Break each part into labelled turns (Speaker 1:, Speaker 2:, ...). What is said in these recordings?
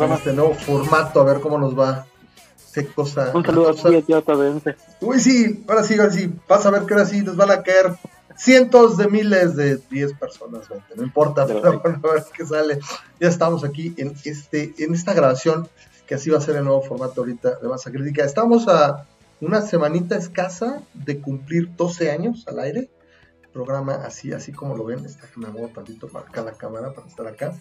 Speaker 1: Este nuevo formato, a ver cómo nos va. Qué cosa.
Speaker 2: Un saludo a ti, tío
Speaker 1: Uy, sí, ahora sí, ahora sí. Vas a ver que ahora sí nos van a caer cientos de miles de 10 personas, 20, no importa, pero bueno, a ver qué sale. Ya estamos aquí en, este, en esta grabación, que así va a ser el nuevo formato ahorita de Masa Crítica. Estamos a una semanita escasa de cumplir 12 años al aire. Programa así, así como lo ven. Está que me muevo tantito para acá la cámara, para estar acá.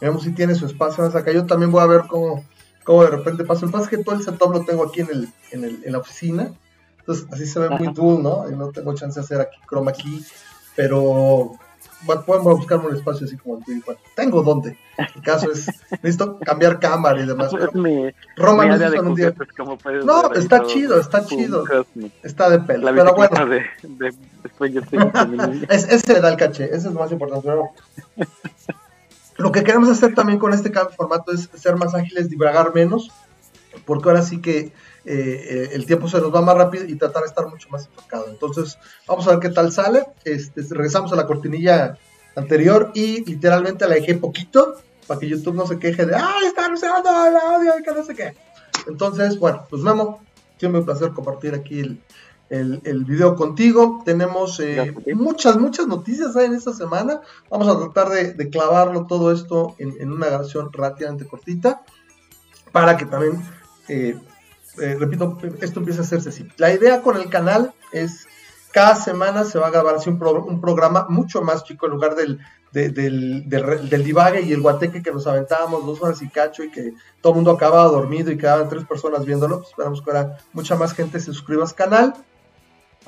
Speaker 1: Veamos si tiene su espacio más acá. Yo también voy a ver cómo, cómo de repente pasa. El pasa es que todo el setup lo tengo aquí en, el, en, el, en la oficina. Entonces así se ve muy cool, ¿no? Y no tengo chance de hacer aquí chroma key. Pero podemos buscar un espacio así como el tuyo. tengo dónde. El caso es, necesito cambiar cámara y demás.
Speaker 2: Es mi,
Speaker 1: Roma mi no un día. No, está chido, está chido. Está de pelo. pero bueno. De, de, es, ese da el caché, ese es lo más importante. Lo que queremos hacer también con este cambio de formato es ser más ágiles, divagar menos, porque ahora sí que eh, eh, el tiempo se nos va más rápido y tratar de estar mucho más enfocado. Entonces, vamos a ver qué tal sale. Este, regresamos a la cortinilla anterior y literalmente la dejé poquito para que YouTube no se queje de, ¡ay, están usando el audio y que no sé qué! Entonces, bueno, pues Memo, siempre un placer compartir aquí el, el, el video contigo. Tenemos eh, muchas, muchas noticias en esta semana. Vamos a tratar de, clavarlo todo esto en, una grabación relativamente cortita para que también, eh, eh, repito, esto empiece a hacerse así. La idea con el canal es cada semana se va a grabar así un, un programa mucho más chico en lugar del, del, del, divague y el guateque que nos aventábamos dos horas y cacho y que todo el mundo acababa dormido y quedaban tres personas viéndolo. Pues esperamos que ahora mucha más gente se suscriba al canal.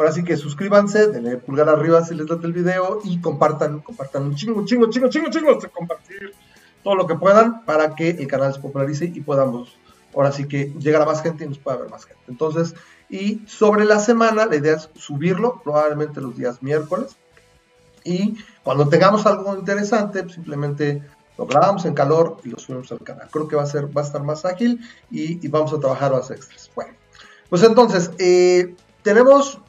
Speaker 1: Ahora sí que suscríbanse, denle pulgar arriba si les da el video y compartan, compartan un chingo, chingo, chingo, chingo, chingo, de compartir todo lo que puedan para que el canal se popularice y podamos ahora sí que llegar a más gente y nos pueda ver más gente. Entonces, y sobre la semana, la idea es subirlo, probablemente los días miércoles. Y cuando tengamos algo interesante, pues simplemente lo grabamos en calor y lo subimos al canal. Creo que va a ser, va a estar más ágil y, vamos a trabajar más extras. Bueno, pues entonces, eh, tenemos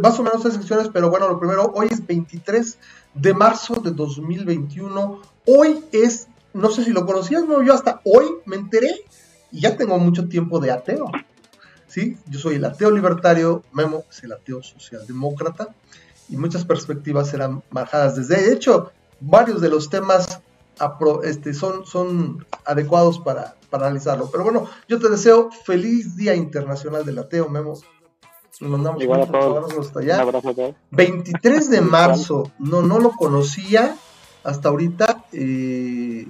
Speaker 1: más o menos tres secciones, pero bueno, lo primero, hoy es 23 de marzo de 2021. Hoy es, no sé si lo conocías, no, yo hasta hoy me enteré y ya tengo mucho tiempo de ateo. ¿sí? Yo soy el ateo libertario, Memo es el ateo socialdemócrata y muchas perspectivas serán marcadas. Desde hecho, varios de los temas este, son, son adecuados para, para analizarlo. Pero bueno, yo te deseo feliz Día Internacional del Ateo, Memo. Mandamos
Speaker 2: Igual a todos.
Speaker 1: hasta allá. 23 de marzo, no, no lo conocía hasta ahorita, eh,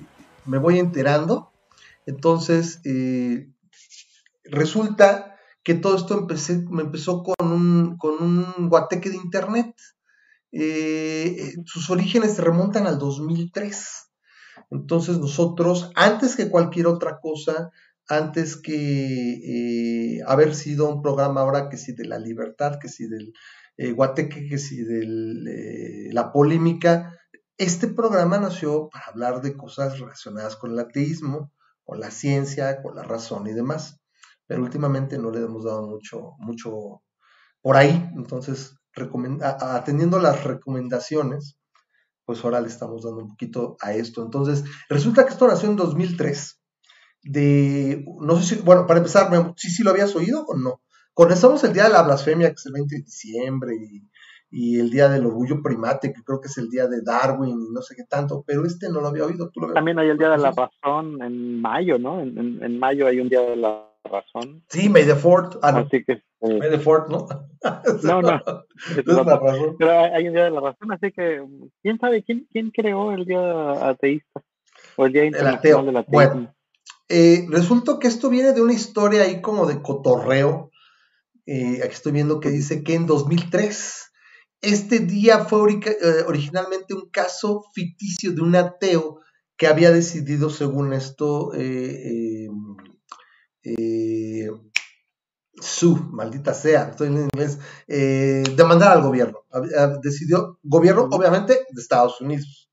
Speaker 1: me voy enterando. Entonces, eh, resulta que todo esto empecé, me empezó con un, con un guateque de internet. Eh, sus orígenes se remontan al 2003. Entonces nosotros, antes que cualquier otra cosa, antes que eh, haber sido un programa ahora que si de la libertad, que si del eh, guateque, que si de eh, la polémica, este programa nació para hablar de cosas relacionadas con el ateísmo, con la ciencia, con la razón y demás. Pero últimamente no le hemos dado mucho, mucho por ahí. Entonces, atendiendo las recomendaciones, pues ahora le estamos dando un poquito a esto. Entonces, resulta que esto nació en 2003 de, no sé si, bueno, para empezar, ¿sí, sí lo habías oído o no? Conocemos el Día de la Blasfemia, que es el 20 de diciembre, y, el Día del Orgullo Primate, que creo que es el Día de Darwin, y no sé qué tanto, pero este no lo había oído.
Speaker 2: También hay el Día de la Razón en mayo, ¿no? En, mayo hay un Día de la Razón.
Speaker 1: Sí, May the Fourth. Ah, no.
Speaker 2: Así que, eh,
Speaker 1: May the Fourth, ¿no?
Speaker 2: no, no. es la razón. Pero hay un Día de la Razón, así que, ¿quién sabe quién, quién creó el Día Ateísta? O el Día Internacional del Ateísmo. Bueno
Speaker 1: eh, resulta que esto viene de una historia ahí como de cotorreo. Eh, aquí estoy viendo que dice que en 2003 este día fue eh, originalmente un caso ficticio de un ateo que había decidido, según esto, su, maldita sea, estoy en inglés, demandar al gobierno. Decidió, gobierno obviamente de Estados Unidos.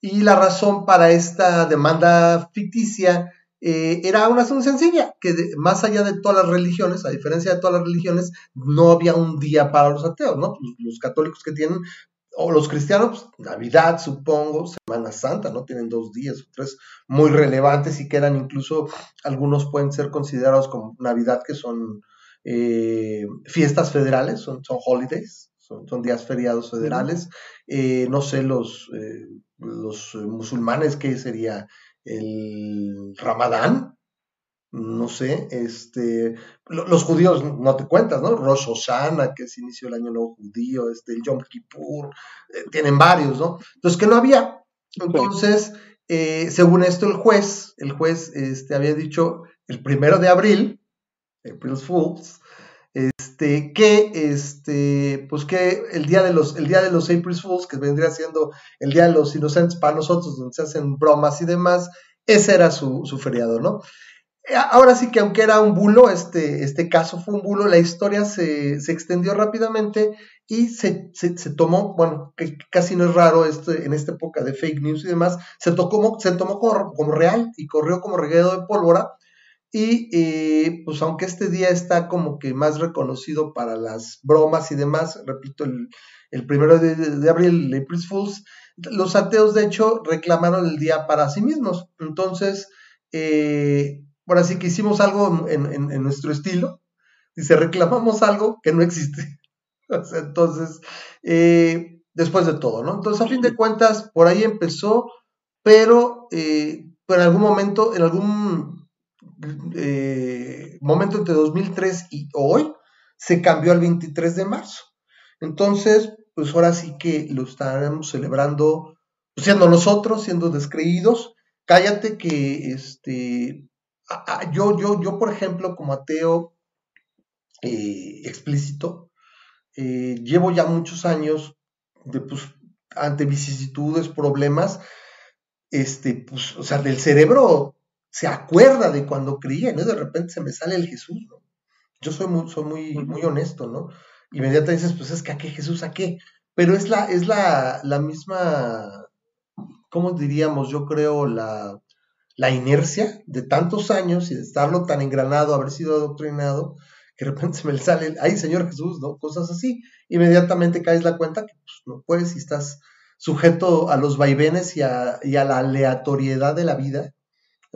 Speaker 1: Y la razón para esta demanda ficticia eh, era una asunción sencilla, que más allá de todas las religiones, a diferencia de todas las religiones, no había un día para los ateos, ¿no? Los, católicos que tienen o los cristianos, pues, Navidad, supongo, Semana Santa, ¿no? Tienen dos días o tres muy relevantes y quedan incluso, algunos pueden ser considerados como Navidad, que son eh, fiestas federales, son, son holidays, son, son días feriados federales. Eh, no sé, los, eh, los musulmanes, ¿qué sería? El Ramadán, no sé, este, los judíos no te cuentas, ¿no? Rosh Hashanah, que es inicio del año nuevo judío, este, el Yom Kippur, eh, tienen varios, ¿no? Entonces, que no había. Entonces, eh, según esto, el juez, el juez este, había dicho el primero de abril, April Fools, este, que, este, pues que el día de los, el día de los April Fools, que vendría siendo el día de los inocentes para nosotros, donde se hacen bromas y demás, ese era su, su feriado, ¿no? Eh, ahora sí que aunque era un bulo, este, este caso fue un bulo, la historia se, extendió rápidamente y se, tomó, bueno, que casi no es raro este, en esta época de fake news y demás, se, se tomó como, real y corrió como reguero de pólvora. Y eh, pues aunque este día está como que más reconocido para las bromas y demás, repito, el, primero de, abril, April Fools, los ateos de hecho reclamaron el día para sí mismos. Entonces, eh, Ahora sí que hicimos algo en, nuestro estilo. Dice, reclamamos algo que no existe. Entonces, eh, después de todo, ¿no? Entonces, a fin de cuentas, por ahí empezó, pero, eh, en algún momento, en algún eh, momento entre 2003 y hoy, se cambió al 23 de marzo. Entonces, pues ahora sí que lo estaremos celebrando, pues, siendo nosotros, siendo descreídos. Cállate que este, yo, yo, yo, por ejemplo, como ateo eh, explícito, eh, llevo ya muchos años de, pues, ante vicisitudes, problemas, este, pues, o sea, del cerebro se acuerda de cuando creía, ¿no? De repente se me sale el Jesús, ¿no? Yo soy muy, soy muy, muy honesto, ¿no? Inmediatamente dices, pues es que a qué Jesús, a qué. Pero es la, es la, la misma, ¿cómo diríamos? Yo creo la, la inercia de tantos años y de estarlo tan engranado, haber sido adoctrinado, que de repente se me sale, ay Señor Jesús, ¿no? Cosas así. Inmediatamente caes la cuenta que pues, no puedes y estás sujeto a los vaivenes y a, la aleatoriedad de la vida,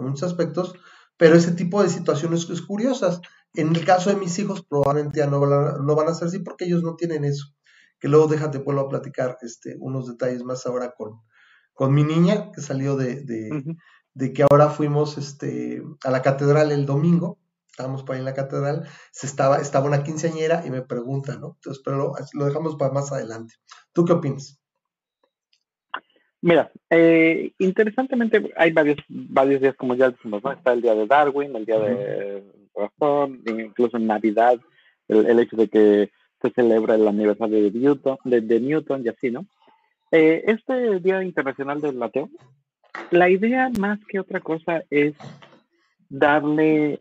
Speaker 1: en muchos aspectos, pero ese tipo de situaciones es curiosas. En el caso de mis hijos, probablemente ya no van, a ser así porque ellos no tienen eso. Que luego déjate, vuelvo a platicar este, unos detalles más ahora con, con mi niña, que salió de, de que ahora fuimos este, a la catedral el domingo, estábamos por ahí en la catedral, se estaba, estaba una quinceañera y me pregunta, ¿no? Entonces, pero lo, dejamos para más adelante. ¿Tú qué opinas?
Speaker 2: Mira, eh, interesantemente hay varios, varios días, como ya decimos, ¿no? Está el día de Darwin, el día de razón, incluso en Navidad, el, hecho de que se celebra el aniversario de Newton, de, Newton y así, ¿no? Eh, este Día Internacional del Ateo la idea más que otra cosa es darle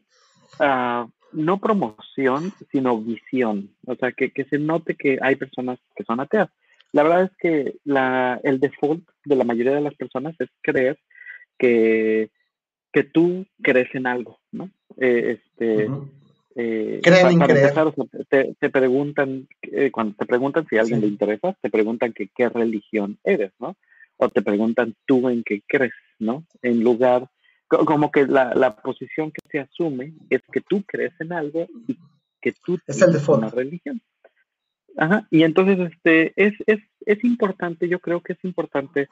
Speaker 2: uh, no promoción, sino visión. O sea, que, que, se note que hay personas que son ateas. La verdad es que la, el default de la mayoría de las personas es creer que, que tú crees en algo, ¿no? Eh, este, eh, para, empezar, te, te, preguntan, eh, cuando te preguntan si a alguien le interesa, te preguntan que qué religión eres, ¿no? o te preguntan tú en qué crees, ¿no? En lugar, como que la, la posición que se asume es que tú crees en algo y que tú
Speaker 1: es el de
Speaker 2: una religión. Ajá, y entonces este, es, es, es importante, yo creo que es importante,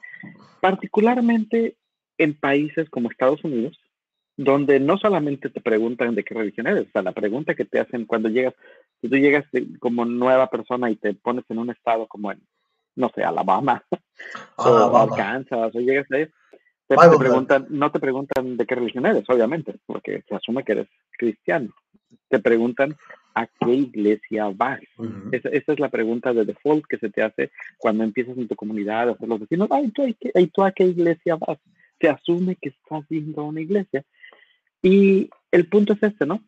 Speaker 2: particularmente en países como Estados Unidos, donde no solamente te preguntan de qué religión eres, o sea, la pregunta que te hacen cuando llegas, si tú llegas como nueva persona y te pones en un estado como en no sé, Alabama, o Arkansas, o llegas ahí, te, preguntan, no te preguntan de qué religión eres, obviamente, porque se asume que eres cristiano. Te preguntan a qué iglesia vas. esa, es la pregunta de default que se te hace cuando empiezas en tu comunidad a hacer los vecinos. Ay, ¿tú, ¿tú a qué iglesia vas? Se asume que estás yendo a una iglesia. Y el punto es este, ¿no?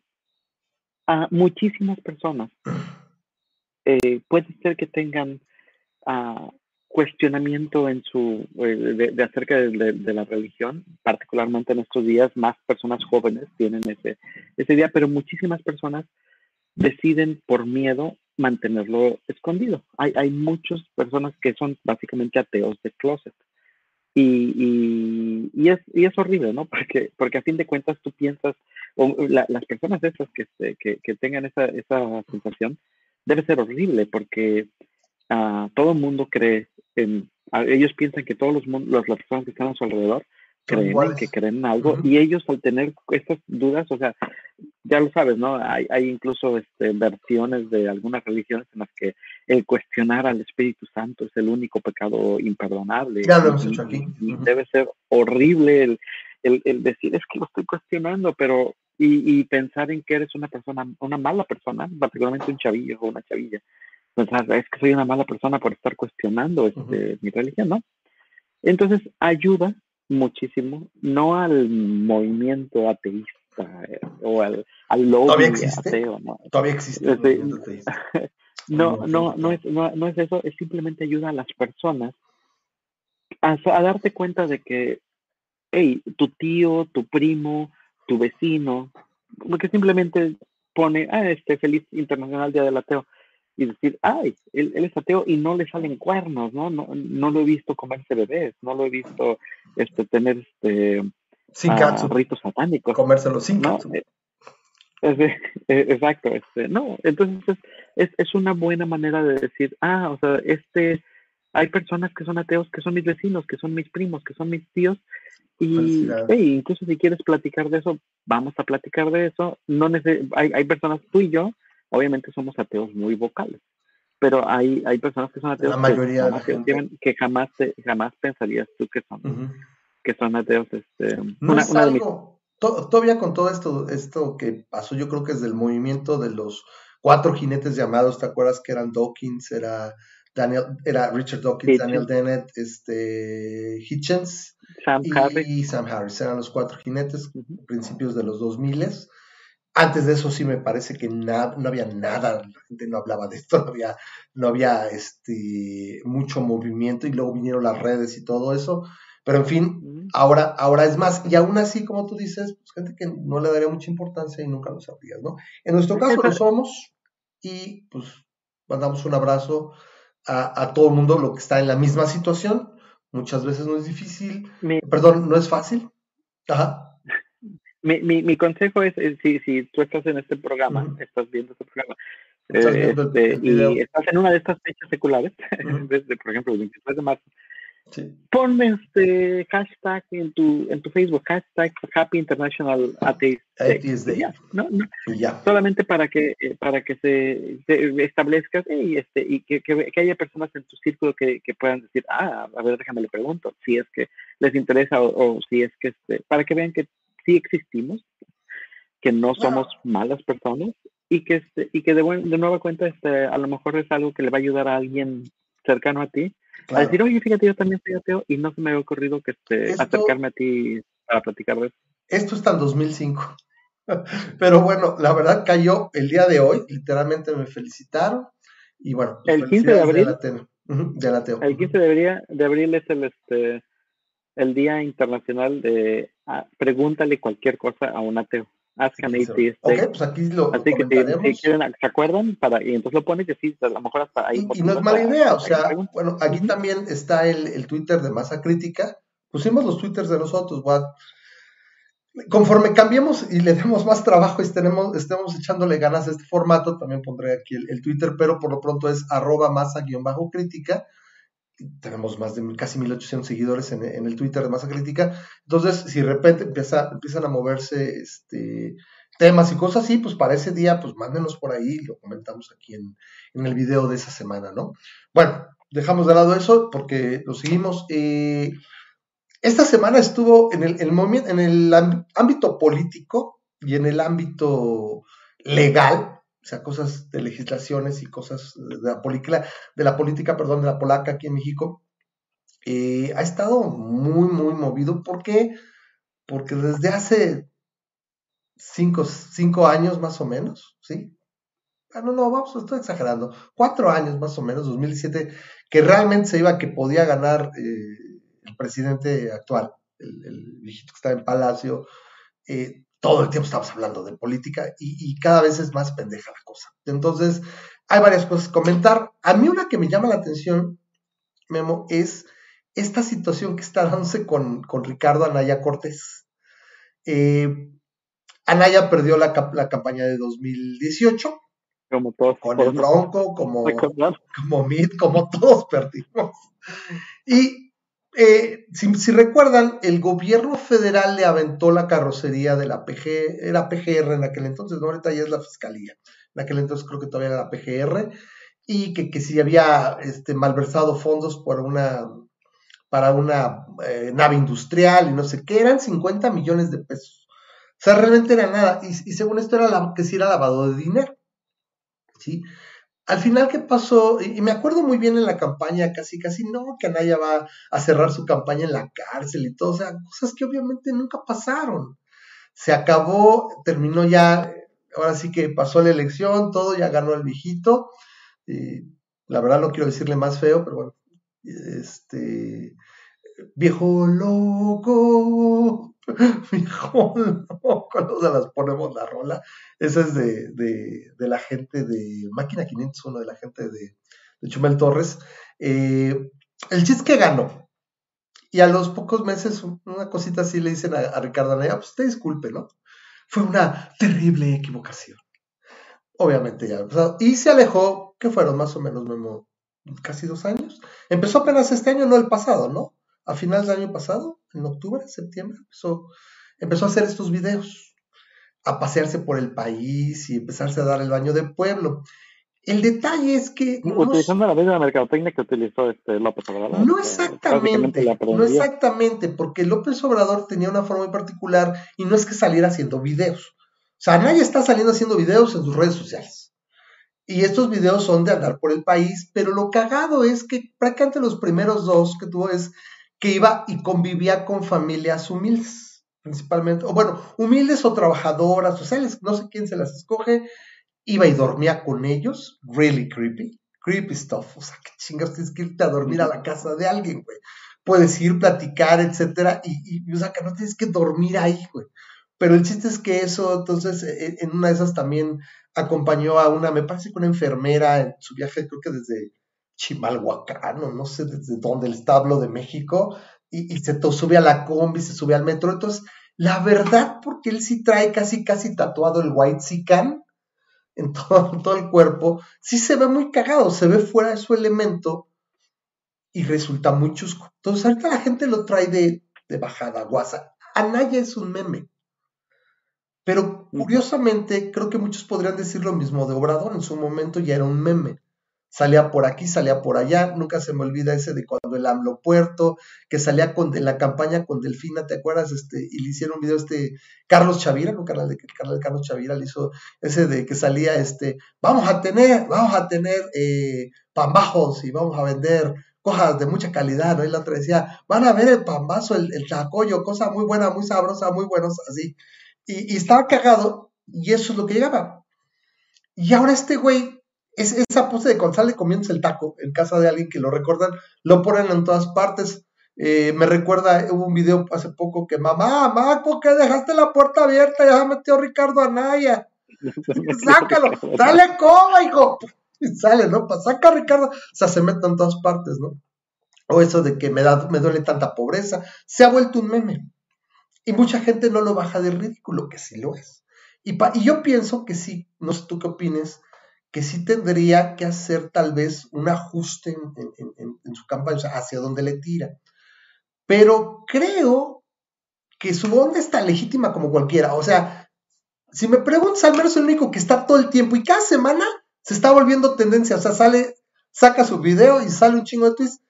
Speaker 2: A muchísimas personas eh, puede ser que tengan cuestionamiento en su, eh, de, acerca de, la religión, particularmente en estos días, más personas jóvenes tienen ese, ese día, pero muchísimas personas deciden por miedo mantenerlo escondido. Hay, hay muchas personas que son básicamente ateos de closet. Y, y, es, y es horrible, ¿no? Porque, porque a fin de cuentas tú piensas, o las personas esas que, que, que tengan esa, esa sensación, debe ser horrible porque uh, todo el mundo cree en, ellos piensan que todos los, los, las personas que están a su alrededor creen que creen en algo y ellos al tener estas dudas, o sea, ya lo sabes, ¿no? Hay, hay incluso este, versiones de algunas religiones en las que el cuestionar al Espíritu Santo es el único pecado imperdonable.
Speaker 1: Ya lo hemos hecho aquí.
Speaker 2: Y, debe ser horrible el, el, el, decir, es que lo estoy cuestionando, pero y, y, pensar en que eres una persona, una mala persona, particularmente un chavillo o una chavilla. Pensar, es que soy una mala persona por estar cuestionando este, mi religión, ¿no? Entonces ayuda muchísimo, no al movimiento ateísta eh, o al, al lobby ateo, ¿no?
Speaker 1: Todavía existe.
Speaker 2: Este, no, no, no es, no, no es eso, es simplemente ayuda a las personas a, a darte cuenta de que, hey, tu tío, tu primo, tu vecino, como que simplemente pone, ah, este feliz Internacional Día del Ateo, y decir, ay, él, él, es ateo y no le salen cuernos, ¿no? No, no lo he visto comerse bebés, no lo he visto este, tener este,
Speaker 1: sin
Speaker 2: uh, ritos satánicos.
Speaker 1: Comérselo sin
Speaker 2: ¿no? Es de, exacto, este, no, entonces es, es, una buena manera de decir, ah, o sea, este, hay personas que son ateos, que son mis vecinos, que son mis primos, que son mis tíos, y hey, incluso si quieres platicar de eso, vamos a platicar de eso. No hay, hay personas, tú y yo, obviamente somos ateos muy vocales, pero hay, hay personas que son ateos
Speaker 1: la mayoría
Speaker 2: que, jamás, que, que jamás, jamás pensarías tú que son, uh -huh. que son ateos. Este,
Speaker 1: no una, es una algo, mis... todavía con todo esto, esto que pasó, yo creo que es del movimiento de los cuatro jinetes llamados, ¿te acuerdas que eran Dawkins, era Daniel, era Richard Dawkins, Hitchens. Daniel Dennett, este, Hitchens
Speaker 2: Sam
Speaker 1: y,
Speaker 2: Harris.
Speaker 1: Sam Harris, eran los cuatro jinetes, uh -huh. principios de los 2000 antes de eso sí me parece que na, no había nada, la gente no hablaba de esto, no había, no había este, mucho movimiento y luego vinieron las redes y todo eso. Pero en fin, ahora, ahora es más. Y aún así, como tú dices, pues gente que no le daría mucha importancia y nunca lo sabrías, ¿no? En nuestro caso lo somos y pues mandamos un abrazo a, a todo el mundo, lo que está en la misma situación. Muchas veces no es difícil,
Speaker 2: Mi-
Speaker 1: perdón, no es fácil. Ajá.
Speaker 2: Mi, mi, mi consejo es, es si, si tú estás en este programa, estás viendo este programa,
Speaker 1: Estás
Speaker 2: eh,
Speaker 1: viendo
Speaker 2: este, y estás en una de estas fechas seculares,
Speaker 1: Ujú.
Speaker 2: desde, por ejemplo, el 23 de marzo,
Speaker 1: Sí.
Speaker 2: pon este hashtag en tu, en tu Facebook, hashtag Happy International Atheist Day.
Speaker 1: Atheist Day.
Speaker 2: Ya, no, no,
Speaker 1: Y ya.
Speaker 2: solamente para que eh, para que se, se establezca y este y que, que, que haya personas en tu círculo que, que, puedan decir ah a ver déjame le pregunto si es que les interesa o, o si es que este, para que vean que sí existimos que no somos malas personas y que este y que de, buen, de nueva cuenta este a lo mejor es algo que le va a ayudar a alguien cercano a ti a
Speaker 1: Claro.
Speaker 2: decir oye fíjate yo también soy ateo y no se me había ocurrido que este
Speaker 1: Esto-
Speaker 2: acercarme a ti para platicar de eso
Speaker 1: Esto está en 2005. Pero bueno, la verdad cayó el día de hoy, literalmente me felicitaron. Y bueno, pues,
Speaker 2: El 15 de abril.
Speaker 1: Ateo. Ujú, del Ateo.
Speaker 2: El 15 de abril, de abril es el este el Día Internacional de ah, pregúntale cualquier cosa a un ateo. Ask an atheist
Speaker 1: Ok, pues aquí lo,
Speaker 2: Así que si, quieren, ¿se acuerdan? Para, y entonces lo pones y así, a lo mejor hasta ahí.
Speaker 1: Y, y no es mala idea, o sea, bueno, aquí también está el, el Twitter de Masa Crítica. Pusimos los Twitters de nosotros, what? Conforme cambiemos y le demos más trabajo y estemos, estemos echándole ganas a este formato, también pondré aquí el, el Twitter, pero por lo pronto es arroba masa-crítica. Tenemos más de casi 1800 seguidores en, el Twitter de Masa Crítica. Entonces, si de repente empieza, empiezan a moverse este, temas y cosas así, pues para ese día, pues mándenos por ahí y lo comentamos aquí en, el video de esa semana, ¿no? Bueno, dejamos de lado eso porque lo seguimos. Eh, esta semana estuvo en el, el en el ámb- ámbito político y en el ámbito legal, o sea, cosas de legislaciones y cosas de la, política, de la política, perdón, de la polaca aquí en México, eh, ha estado muy, muy movido. ¿Por qué? Porque desde hace cinco, cinco años más o menos, ¿sí? Ah, no, no, vamos, estoy exagerando. Cuatro años más o menos, 2017, que realmente se iba que podía ganar eh, el presidente actual, el, el viejito que está en Palacio. Eh, todo el tiempo estamos hablando de política y, y, cada vez es más pendeja la cosa. Entonces, hay varias cosas que comentar. A mí una que me llama la atención, Memo, es esta situación que está dándose con, Ricardo Anaya Cortés. Eh, Anaya perdió la, campaña de 2018.
Speaker 2: Como todos.
Speaker 1: Con el Bronco, como, como Mid, como todos perdimos. Y eh, si, recuerdan, el gobierno federal le aventó la carrocería de la PG, era PGR en aquel entonces, no ahorita ya es la fiscalía. En aquel entonces creo que todavía era la PGR, y que, si había este, malversado fondos una para una eh, nave industrial y no sé qué, eran 50 millones de pesos. O sea, realmente era nada. Y, según esto era la, que sí era lavado de dinero. ¿Sí? Al final, ¿qué pasó? Y, me acuerdo muy bien en la campaña, casi, casi, no, que Anaya va a cerrar su campaña en la cárcel y todo. O sea, cosas que obviamente nunca pasaron. Se acabó, terminó ya, ahora sí que pasó la elección, todo, ya ganó el viejito. la verdad no quiero decirle más feo, pero bueno, este, viejo loco, no se las ponemos la rola. Esa es de, de, la gente de Máquina 501, de la gente de, de Chumel Torres. Eh, el chiste que ganó. Y a los pocos meses, una cosita así le dicen a, Ricardo Anaya, pues te disculpe, ¿no? Fue una terrible equivocación. Obviamente ya. y se alejó, que fueron más o menos, casi dos años. Empezó apenas este año, no el pasado, ¿no? A finales del año pasado, en octubre, septiembre, empezó, empezó a hacer estos videos, a pasearse por el país y empezarse a dar el baño de pueblo. El detalle es que.
Speaker 2: Utilizando la misma mercadotecnia que utilizó este López Obrador.
Speaker 1: No exactamente, no exactamente, porque López Obrador tenía una forma muy particular y no es que saliera haciendo videos. O sea, nadie está saliendo haciendo videos en sus redes sociales. Y estos videos son de andar por el país, pero lo cagado es que prácticamente los primeros dos que tuvo es que iba y convivía con familias humildes, principalmente, o bueno, humildes o trabajadoras sociales, no sé quién se las escoge, iba y dormía con ellos, really creepy, creepy stuff, o sea, qué chingas tienes que irte a dormir a la casa de alguien, güey. Puedes ir, platicar, etcétera, y, y o sea, que no tienes que dormir ahí, güey. Pero el chiste es que eso, entonces, e, e, en una de esas también acompañó a una, me parece que una enfermera en su viaje, creo que desde Chimalhuacán, o no sé desde dónde, el establo de México, y, se sube a la combi, se sube al metro. Entonces, la verdad, porque él sí trae casi, casi tatuado el White Sican en todo, todo el cuerpo, sí se ve muy cagado, se ve fuera de su elemento y resulta muy chusco. Entonces, ahorita la gente lo trae de, de bajada, guasa. Anaya es un meme. Pero curiosamente, creo que muchos podrían decir lo mismo de Obrador. En su momento ya era un meme. Salía por aquí, salía por allá. Nunca se me olvida ese de cuando el AMLO Puerto, que salía con, en la campaña con Delfina, ¿te acuerdas? Este, y le hicieron un video este Carlos Chavira, ¿no? Canal de, canal Carlos Chavira le hizo ese de que salía este, vamos a tener, vamos a tener eh, pambajos y vamos a vender cosas de mucha calidad, ¿no? Y la otra decía, van a ver el pambazo, el, el chacoyo, cosa muy buena, muy sabrosa, muy buenos, así y, estaba cagado y eso es lo que llegaba. Y ahora este güey, es, esa pose de cuando sale comiéndose el taco en casa de alguien que lo recuerdan, lo ponen en todas partes. Eh, me recuerda, hubo un video hace poco que mamá, mamá, ¿por qué dejaste la puerta abierta? Ya metió Ricardo Anaya. Sácalo, dale coba, hijo. Y sale, ¿no? Saca a Ricardo. O sea, se mete en todas partes, ¿no? O eso de que me, da, me duele tanta pobreza. Se ha vuelto un meme. Y mucha gente no lo baja de ridículo, que sí lo es. Y, y yo pienso que sí, no sé tú qué opines, que sí tendría que hacer tal vez un ajuste en, su campaña, o sea, hacia donde le tira. Pero creo que su onda está legítima como cualquiera. O sea, si me preguntas, al menos el único que está todo el tiempo y cada semana se está volviendo tendencia. O sea, sale, saca su video y sale un chingo de tweets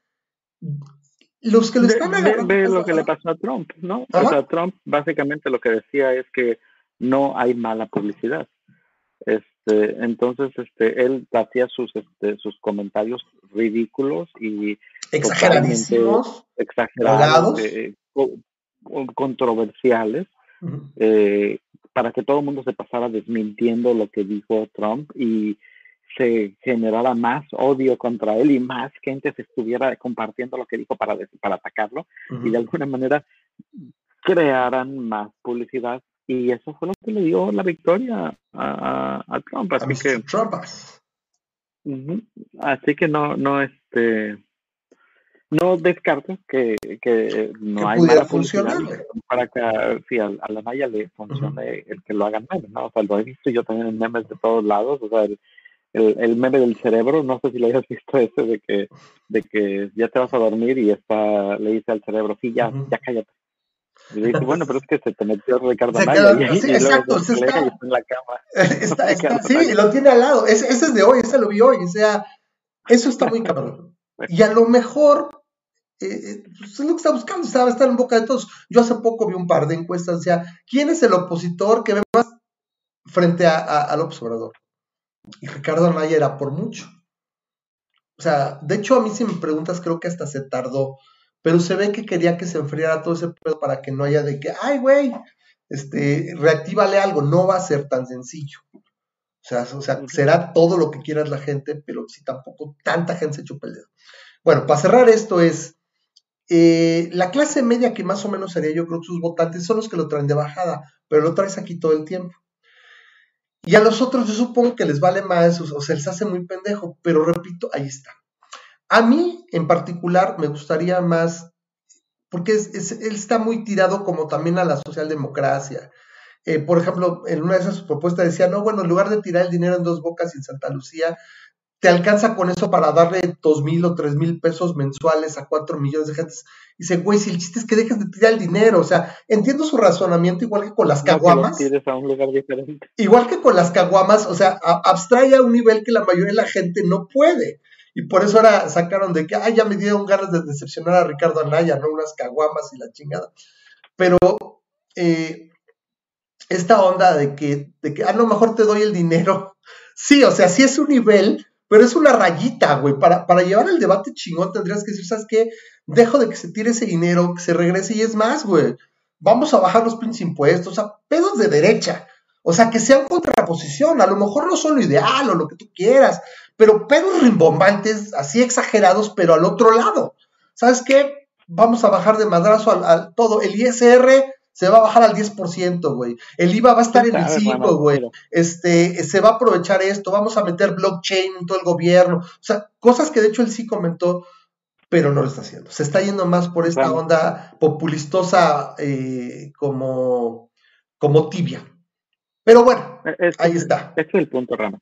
Speaker 1: los que lo están
Speaker 2: Ve, lo que le pasó a Trump, ¿no? O sea, Trump básicamente lo que decía es que no hay mala publicidad. Este, entonces, este, él hacía sus, este, sus comentarios ridículos y
Speaker 1: exageradísimos,
Speaker 2: exagerados, eh, controversiales, eh, para que todo el mundo se pasara desmintiendo lo que dijo Trump y se generara más odio contra él y más gente se estuviera compartiendo lo que dijo para, para atacarlo y de alguna manera crearan más publicidad y eso fue lo que le dio la victoria a, Trump. Así que, Así que no, no, este, no descarto que, que no hay
Speaker 1: pudiera funcionar
Speaker 2: para que si a, la Maya le funcione el que lo hagan mal, ¿no? O sea, lo he visto yo también en memes de todos lados, o sea, el, el, meme del cerebro, no sé si lo hayas visto ese de que, de que ya te vas a dormir y está, le dice al cerebro, sí, ya, ya cállate. Y dice, bueno, pero es que se te metió Ricardo
Speaker 1: sí, exacto,
Speaker 2: está,
Speaker 1: está, en la cama. Está, está, sí, lo tiene al lado. Ese, ese, es de hoy, ese lo vi hoy. O sea, eso está muy cabrón. Y a lo mejor eh, eh, pues, es lo que está buscando, va a estar en boca de todos. Yo hace poco vi un par de encuestas, o sea, ¿quién es el opositor que ve más frente a, a, al observador? Y Ricardo Anaya era por mucho. O sea, de hecho, a mí si me preguntas, creo que hasta se tardó, pero se ve que quería que se enfriara todo ese pedo para que no haya de que, ay, güey, este, reactívale algo, no va a ser tan sencillo. O sea, o sea, será todo lo que quieras la gente, pero si tampoco tanta gente se chupa el dedo. Bueno, para cerrar esto es, eh, la clase media que más o menos sería yo creo que sus votantes son los que lo traen de bajada, pero lo traes aquí todo el tiempo. Y a los otros yo supongo que les vale más o, se les hace muy pendejo, pero repito, ahí está. A mí en particular me gustaría más, porque él está muy tirado como también a la socialdemocracia. Eh, por ejemplo, en una de esas propuestas decía, no, bueno, en lugar de tirar el dinero en dos bocas en Santa Lucía, te alcanza con eso para darle dos mil o tres mil pesos mensuales a cuatro millones de gente. Y dice, güey, si el chiste es que dejes de tirar el dinero, o sea, entiendo su razonamiento igual que con las caguamas.
Speaker 2: a un lugar diferente.
Speaker 1: Igual que con las caguamas, o sea, abstrae a un nivel que la mayoría de la gente no puede. Y por eso ahora sacaron de que, ay, ya me dieron ganas de decepcionar a Ricardo Anaya, ¿no? Unas caguamas y la chingada. Pero eh, esta onda de que, de que, a lo mejor te doy el dinero. Sí, o sea, sí es un nivel, pero es una rayita, güey. Para, para llevar el debate chingón tendrías que decir, ¿sabes qué? Dejo de que se tire ese dinero, que se regrese y es más, güey. Vamos a bajar los pinches impuestos, o sea, pedos de derecha. O sea, que sean contraposición. A lo mejor no son lo ideal o lo que tú quieras, pero pedos rimbombantes, así exagerados, pero al otro lado. ¿Sabes qué? Vamos a bajar de madrazo al todo. El ISR se va a bajar al 10%, güey. El IVA va a estar en el 5, güey. Este, se va a aprovechar esto, vamos a meter blockchain en todo el gobierno. O sea, cosas que de hecho él sí comentó, pero no lo está haciendo. Se está yendo más por esta onda populistosa eh, como, como tibia. Pero bueno, ahí está.
Speaker 2: Este es el punto, Rama.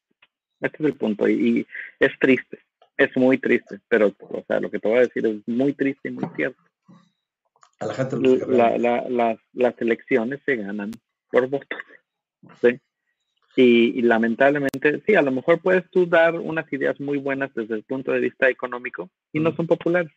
Speaker 2: Este es el punto. Y, y es triste. Es muy triste. Pero, o sea, lo que te voy a decir es muy triste y muy cierto
Speaker 1: a la gente
Speaker 2: las elecciones se ganan por votos. ¿sí? Y, lamentablemente, sí, a lo mejor puedes tú dar unas ideas muy buenas desde el punto de vista económico y no son populares.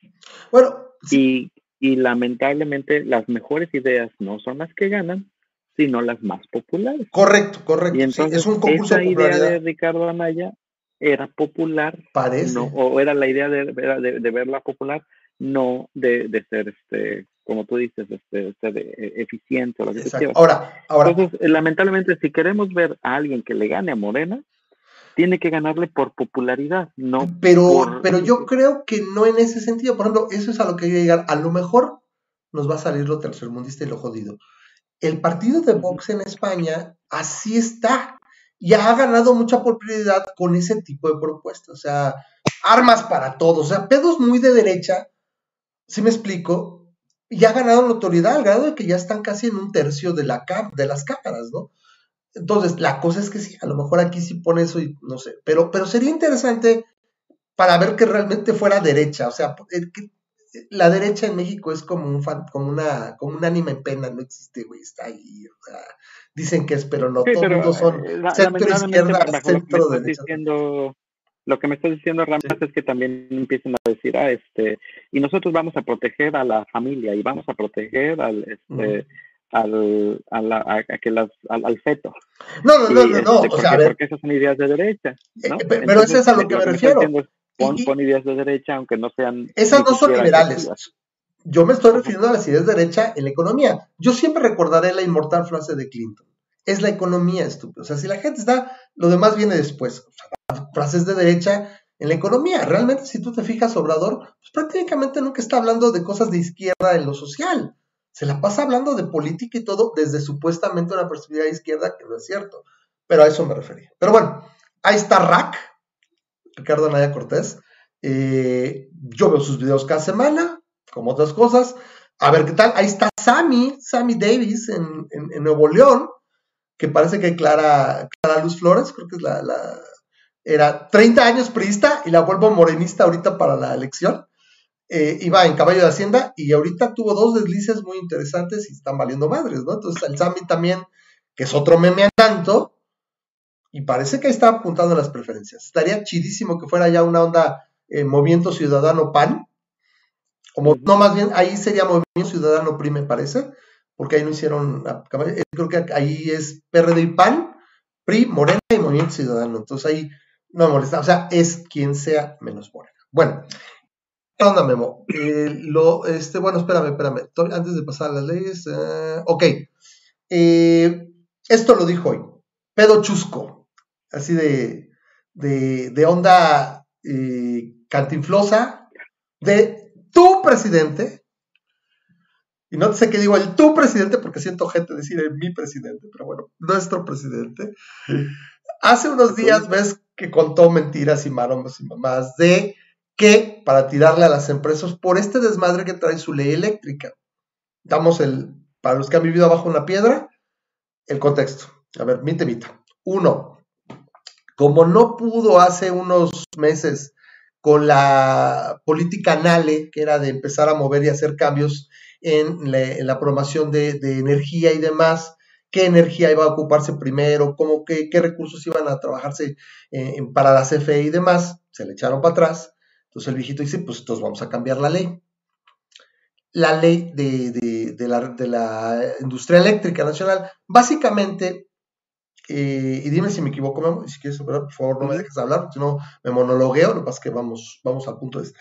Speaker 1: Bueno,
Speaker 2: y, y lamentablemente las mejores ideas no son las que ganan, sino las más populares.
Speaker 1: Correcto, correcto. Y entonces es un concurso
Speaker 2: esa idea de Ricardo Anaya era popular.
Speaker 1: Parece.
Speaker 2: o era la idea de, de, de verla popular, no de, de ser este como tú dices, este, este eficiente o lo que sea.
Speaker 1: Ahora, ahora.
Speaker 2: Entonces, eh, lamentablemente, si queremos ver a alguien que le gane a Morena, tiene que ganarle por popularidad, no
Speaker 1: pero, Pero yo creo que no en ese sentido. Por ejemplo, eso es a lo que hay que llegar. A lo mejor nos va a salir lo tercermundista y lo jodido. El partido de Vox en España así está. Y ha ganado mucha popularidad con ese tipo de propuestas. O sea, armas para todos. O sea, pedos muy de derecha. Si me explico? ya ha ganado notoriedad al grado de que ya están casi en un tercio de, la de las cámaras, ¿no? Entonces, la cosa es que sí, a lo mejor aquí sí pone eso y no sé, pero, pero sería interesante para ver que realmente fuera derecha, o sea, que la derecha en México es como un como una, como un ánima en pena, no existe, güey, está ahí, o sea, dicen que es, pero no, todos son eh, centro izquierda, centro derecha
Speaker 2: lo que me estás diciendo, Ramas, es que también empiecen a decir, ah, este, y nosotros vamos a proteger a la familia y vamos a proteger al, este, al, a, la, a, que las, al, feto.
Speaker 1: No, no, no, no, no,
Speaker 2: este, o sea, porque esas son ideas de derecha, ¿no?
Speaker 1: Eh, pero eso es a lo que me refiero.
Speaker 2: Pon, ideas de derecha, aunque no sean...
Speaker 1: Esas no son liberales. Yo me estoy refiriendo a las ideas de derecha en la economía. Yo siempre recordaré la inmortal frase de Clinton. Es la economía, estúpido. O sea, si la gente está, lo demás viene después. O sea, frases de derecha en la economía. Realmente, si tú te fijas, Obrador, pues prácticamente nunca está hablando de cosas de izquierda en lo social. Se la pasa hablando de política y todo desde supuestamente una perspectiva de izquierda, que no es cierto. Pero a eso me refería. Pero bueno, ahí está Rack. Ricardo Anaya Cortés. Eh, yo veo sus videos cada semana, como otras cosas. A ver qué tal. Ahí está Sammy, Sammy Davis en, Nuevo León, que parece que Clara, Clara Luz Flores, creo que es la, la, era 30 años priista y la vuelvo morenista ahorita para la elección. Eh, iba en caballo de Hacienda y ahorita tuvo dos deslices muy interesantes y están valiendo madres, ¿no? Entonces el Sammy también, que es otro meme tanto, y parece que está apuntando las preferencias. Estaría chidísimo que fuera ya una onda eh, Movimiento Ciudadano PAN, como, no, más bien ahí sería Movimiento Ciudadano PRI, me parece, porque ahí no hicieron, eh, creo que ahí es PRD y PAN, PRI, Morena y Movimiento Ciudadano. Entonces ahí no me molesta, o sea, es quien sea menos Morena. Bueno, onda, Memo? Eh, lo, este, bueno, espérame, espérame. Antes de pasar a las leyes. Eh, ok. Eh, esto lo dijo hoy. Pedo chusco. Así de, de, de onda cantinflosa. De tu presidente. Y no sé qué digo el tu presidente porque siento gente decir el mi presidente, pero bueno, nuestro presidente. Hace unos días ves que contó mentiras y maromas y mamás de que para tirarle a las empresas por este desmadre que trae su ley eléctrica. Damos el, para los que han vivido abajo una piedra, el contexto. A ver, mi temita. Uno, como no pudo hace unos meses con la política NALE, que era de empezar a mover y hacer cambios en la, promoción de, energía y demás, qué energía iba a ocuparse primero, cómo, qué, qué recursos iban a trabajarse eh, para la CFE y demás, se le echaron para atrás entonces el viejito dice, pues entonces vamos a cambiar la ley. La ley de, la, industria eléctrica nacional, básicamente, eh, y dime si me equivoco, si quieres, por favor, no me dejes hablar, si no me monologueo, lo que pasa es que vamos, vamos al punto de este.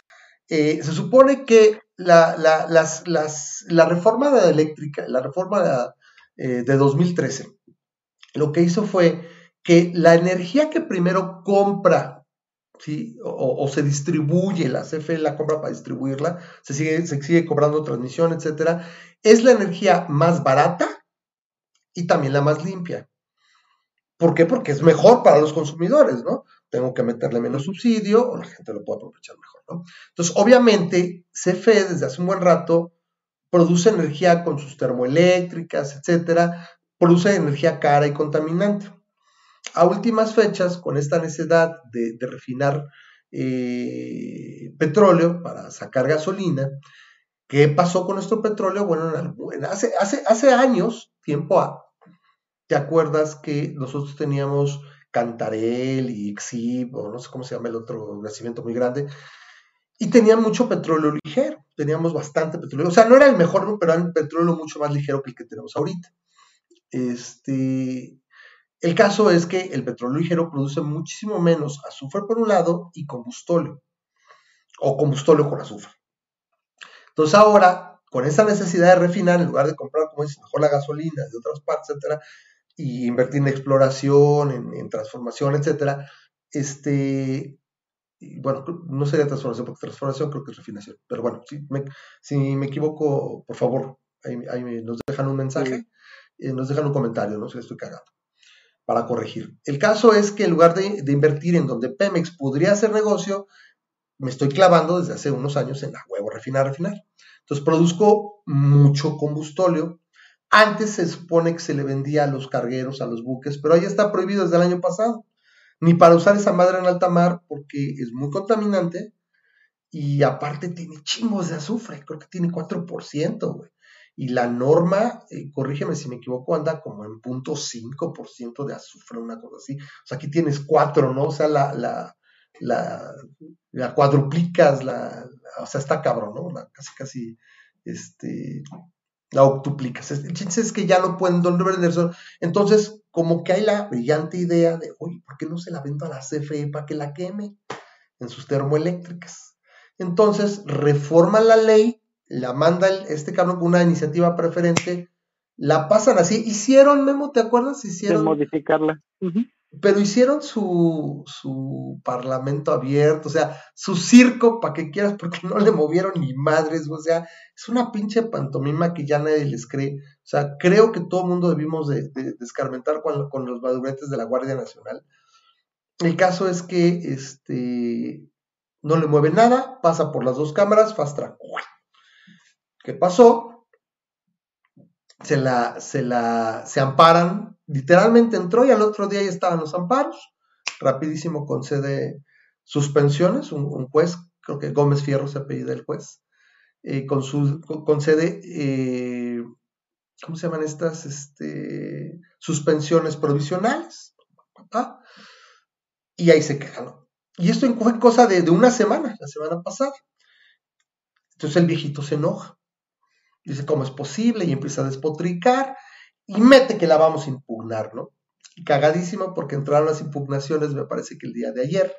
Speaker 1: Eh, se supone que la, la, reforma de eléctrica, la reforma de, de 2013, eh, lo que hizo fue que la energía que primero compra o, se distribuye, la CFE la compra para distribuirla, se sigue, se sigue cobrando transmisión, etcétera, es la energía más barata y también la más limpia. ¿Por qué? Porque es mejor para los consumidores, ¿no? Tengo que meterle menos subsidio o la gente lo puede aprovechar mejor, ¿no? Entonces, obviamente, CFE desde hace un buen rato produce energía con sus termoeléctricas, etcétera, produce energía cara y contaminante a últimas fechas, con esta necesidad de, refinar eh, petróleo para sacar gasolina, ¿qué pasó con nuestro petróleo? Bueno, hace, hace, hace años, tiempo A, ¿te acuerdas que nosotros teníamos Cantarel y Exib, o no sé cómo se llama el otro nacimiento muy grande, y tenían mucho petróleo ligero, teníamos bastante petróleo, o sea, no era el mejor, pero era un petróleo mucho más ligero que el que tenemos ahorita. Este, el caso es que el petróleo ligero produce muchísimo menos azufre por un lado y combustóleo, o combustóleo con azufre. Entonces ahora, con esa necesidad de refinar, en lugar de comprar, como dices, mejor la gasolina de otras partes, etcétera, y invertir en exploración, en, transformación, etcétera, este, bueno, no sería transformación, porque transformación creo que es refinación, pero bueno, si me, equivoco, por favor, ahí, nos dejan un mensaje, eh, nos dejan un comentario, no sé, estoy cagado para corregir. El caso es que en lugar de, invertir en donde Pemex podría hacer negocio, me estoy clavando desde hace unos años en la huevo refinar, refinar. Entonces produzco mucho combustóleo. Antes se supone que se le vendía a los cargueros, a los buques, pero ahí está prohibido desde el año pasado. Ni para usar esa madre en alta mar porque es muy contaminante y aparte tiene chingos de azufre, creo que tiene 4%, güey y la norma, eh, corrígeme si me equivoco, anda como en punto 5% de azufre, una cosa así. O sea, aquí tienes cuatro, ¿no? O sea, la, la, la, la cuadruplicas, la, o sea, está cabrón, ¿no? casi, casi, este, la octuplicas. El chiste es que ya no pueden vender eso. Entonces, como que hay la brillante idea de, oye, ¿por qué no se la vendo a la CFE para que la queme en sus termoeléctricas? Entonces, reforman la ley la manda este cabrón con una iniciativa preferente, la pasan así. Hicieron, Memo, ¿te acuerdas? Hicieron.
Speaker 2: modificarla.
Speaker 1: Pero hicieron su, su parlamento abierto, o sea, su circo, para que quieras, porque no le movieron ni madres, o sea, es una pinche pantomima que ya nadie les cree. O sea, creo que todo el mundo debimos de, descarmentar con, con, los maduretes de la Guardia Nacional. El caso es que este, no le mueve nada, pasa por las dos cámaras, fast track. ¿Qué pasó? Se la, se la, se amparan, literalmente entró y al otro día ya estaban los amparos, rapidísimo concede suspensiones, un, juez, creo que Gómez Fierro se apellida el juez, eh, con su, concede, eh, ¿cómo se llaman estas? Este, suspensiones provisionales. Y ahí se quejan. Y esto fue cosa de, de, una semana, la semana pasada. Entonces el viejito se enoja. Dice, ¿cómo es posible? Y empieza a despotricar y mete que la vamos a impugnar, ¿no? Cagadísimo porque entraron las impugnaciones, me parece que el día de ayer.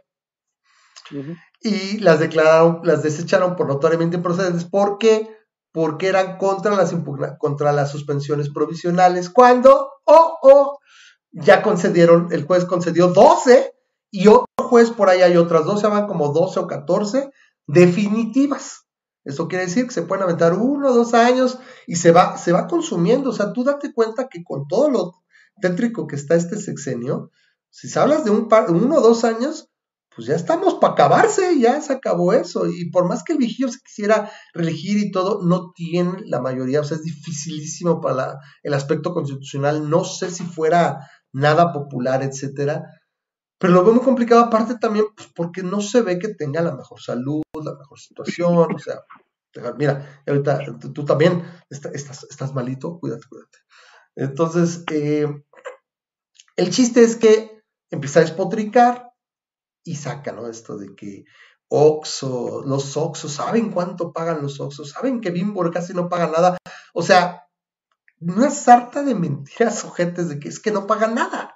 Speaker 1: Y las declararon, las desecharon por notoriamente improcedentes. ¿Por qué? Porque eran contra las, contra las suspensiones provisionales. Cuando, oh, oh, ya concedieron, el juez concedió 12 y otro juez por ahí hay otras 12, van como 12 o 14 definitivas. Eso quiere decir que se pueden aventar uno o dos años y se va, se va consumiendo. O sea, tú date cuenta que con todo lo tétrico que está este sexenio, si se hablas de un par, uno o dos años, pues ya estamos para acabarse, ya se acabó eso. Y por más que el vigío se quisiera reelegir y todo, no tiene la mayoría, o sea, es dificilísimo para el aspecto constitucional. No sé si fuera nada popular, etcétera. Pero lo veo muy complicado aparte también pues, porque no se ve que tenga la mejor salud, la mejor situación, o sea, mira, ahorita tú, también estás, estás, malito, cuídate, cuídate. Entonces, eh, el chiste es que empieza a despotricar y saca, ¿no? Esto de que Oxo, los Oxos, ¿saben cuánto pagan los Oxos? ¿Saben que Bimbo casi no paga nada? O sea, una sarta de mentiras ojetes de que es que no paga nada.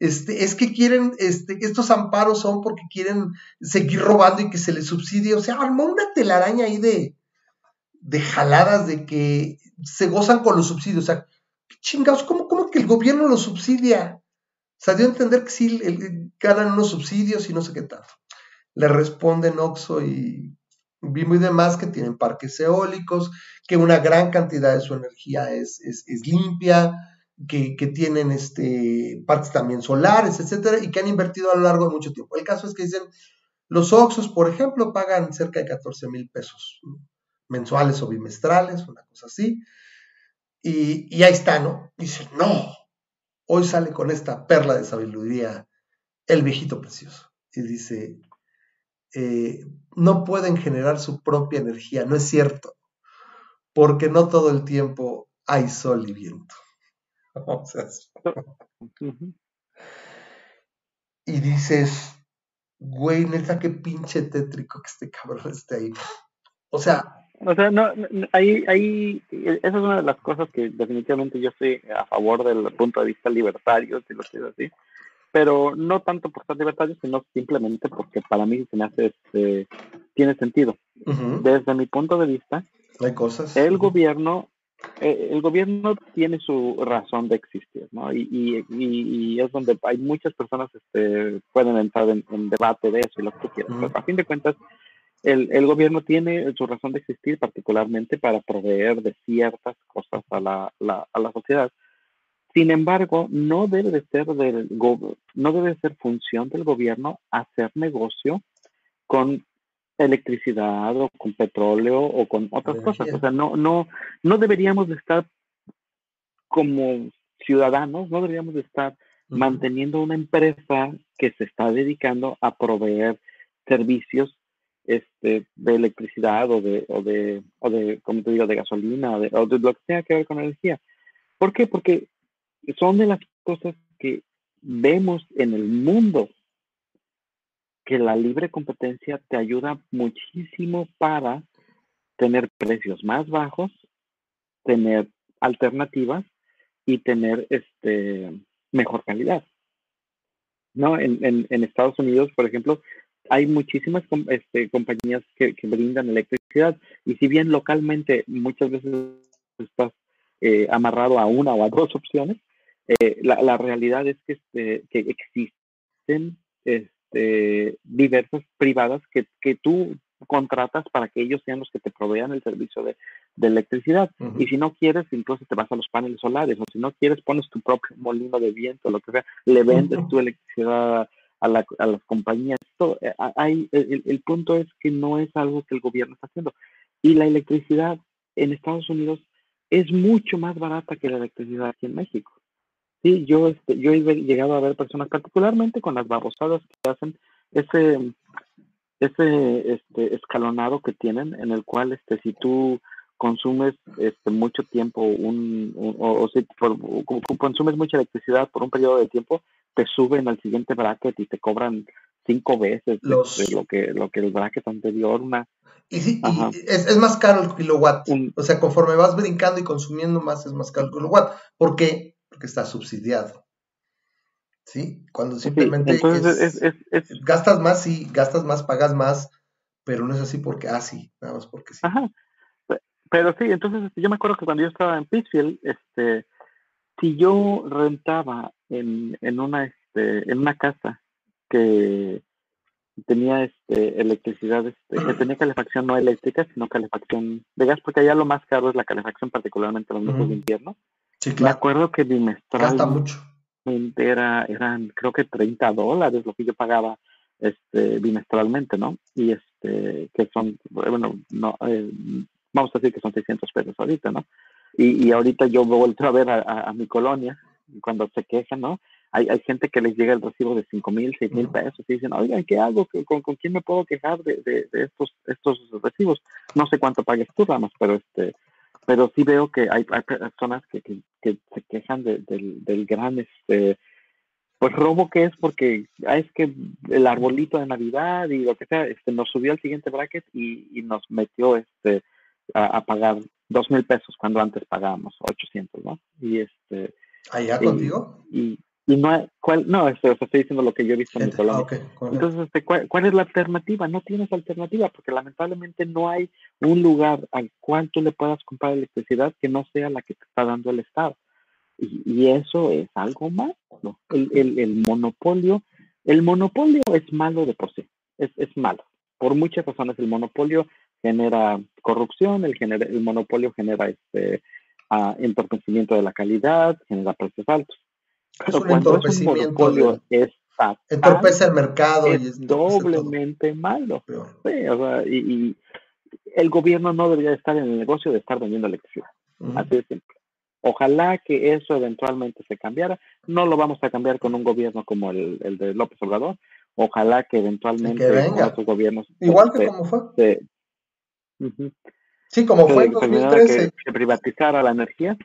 Speaker 1: Este, es que quieren, este, estos amparos son porque quieren seguir robando y que se les subsidie. O sea, armó una telaraña ahí de, jaladas de que se gozan con los subsidios. O sea, chingados, ¿cómo, que el gobierno los subsidia? O sea, dio a entender que sí ganan unos subsidios y no sé qué tanto. Le responden Oxo y Bimbo y demás que tienen parques eólicos, que una gran cantidad de su energía es limpia, que, tienen este, partes también solares, etcétera, y que han invertido a lo largo de mucho tiempo. El caso es que dicen, los Oxos, por ejemplo, pagan cerca de 14 mil pesos mensuales o bimestrales, una cosa así, y, ahí está, ¿no? Dicen, no, hoy sale con esta perla de sabiduría el viejito precioso, y dice, eh, no pueden generar su propia energía, no es cierto, porque no todo el tiempo hay sol y viento. y dices, güey, neta, qué pinche tétrico que este cabrón esté ahí. O sea.
Speaker 2: O sea, no, ahí, ahí, esa es una de las cosas que definitivamente yo estoy a favor del punto de vista libertario, si lo quiero así. Pero no tanto por ser libertario, sino simplemente porque para mí se me hace, este, tiene sentido. Desde mi punto de vista,
Speaker 1: hay cosas.
Speaker 2: El gobierno eh, el gobierno tiene su razón de existir, ¿no? Y, y, y, es donde hay muchas personas este, pueden entrar en, debate de eso y lo que quieras. Pero a fin de cuentas, el, el, gobierno tiene su razón de existir particularmente para proveer de ciertas cosas a la, la, a la sociedad. Sin embargo, no debe de ser del no debe ser función del gobierno hacer negocio con electricidad o con petróleo o con otras cosas. O sea, no, no, no deberíamos de estar como ciudadanos, no deberíamos de estar manteniendo una empresa que se está dedicando a proveer servicios este, de electricidad o de, o de, o de, como te digo, de gasolina o de, o de lo que tenga que ver con energía. ¿Por qué? Porque son de las cosas que vemos en el mundo que la libre competencia te ayuda muchísimo para tener precios más bajos, tener alternativas y tener este mejor calidad. ¿No? En, Estados Unidos, por ejemplo, hay muchísimas este, compañías que, brindan electricidad y si bien localmente muchas veces estás eh, amarrado a una o a dos opciones, eh, la, la, realidad es que, este, que existen este, diversas privadas que, que, tú contratas para que ellos sean los que te provean el servicio de, de electricidad. Y si no quieres, incluso te vas a los paneles solares, o si no quieres, pones tu propio molino de viento, lo que sea, le vendes tu electricidad a, la, a las compañías. Eh, hay, el, el, punto es que no es algo que el gobierno está haciendo. Y la electricidad en Estados Unidos es mucho más barata que la electricidad aquí en México. Sí, yo, este, yo he llegado a ver personas, particularmente con las babosadas que hacen ese, ese este, escalonado que tienen, en el cual este, si tú consumes este, mucho tiempo, un, o, si consumes mucha electricidad por un periodo de tiempo, te suben al siguiente bracket y te cobran cinco veces lo que lo que el bracket anterior una
Speaker 1: y sí es, más caro el kilowatt o sea conforme vas brincando y consumiendo más es más caro el kilowatt ¿por qué? Porque está subsidiado sí cuando simplemente gastas más sí gastas más pagas más pero no es así porque ah sí nada más porque sí
Speaker 2: Ajá. pero sí entonces este, yo me acuerdo que cuando yo estaba en Pittsfield este si yo rentaba en, en una este, en una casa que tenía este electricidad, este, que tenía calefacción no eléctrica, sino calefacción de gas, porque allá lo más caro es la calefacción, particularmente en los meses de invierno. Sí, claro. Me acuerdo que bimestralmente mucho. Era, eran creo que 30 dólares lo que yo pagaba este bimestralmente, ¿no? Y este, que son, bueno, no, eh, vamos a decir que son 600 pesos ahorita, ¿no? Y, y ahorita yo vuelto a ver a, a mi colonia, cuando se quejan, ¿no? hay, hay gente que les llega el recibo de cinco mil, seis mil pesos y dicen, oigan, ¿qué hago? ¿Con, con quién me puedo quejar de, de, estos, estos recibos? No sé cuánto pagues tú, Ramas, pero este pero sí veo que hay, hay personas que, que, se quejan del, del gran este pues robo que es porque ah, es que el arbolito de navidad y lo que sea este nos subió al siguiente bracket y, y nos metió este a, pagar dos mil pesos cuando antes pagábamos 800 no y este
Speaker 1: allá contigo
Speaker 2: y y no, ¿cuál? no estoy diciendo lo que yo he visto en Colombia. Entonces, este, ¿cuál, es la alternativa? No tienes alternativa porque lamentablemente no hay un lugar al cual tú le puedas comprar electricidad que no sea la que te está dando el Estado. Y, eso es algo malo. El, el, monopolio, el monopolio es malo de por sí, es, es malo. Por muchas razones el monopolio genera corrupción, el, genera, el monopolio genera este, uh, entorpecimiento de la calidad, genera precios altos
Speaker 1: es un entorpecimiento. Es entorpece el mercado
Speaker 2: es y es doblemente malo. y, el gobierno no debería estar en el negocio de estar vendiendo electricidad. Así de simple. Ojalá que eso eventualmente se cambiara. No lo vamos a cambiar con un gobierno como el, de López Obrador. Ojalá que eventualmente otros gobiernos.
Speaker 1: Igual que como fue. Sí, como fue en 2013.
Speaker 2: Que, privatizara la energía.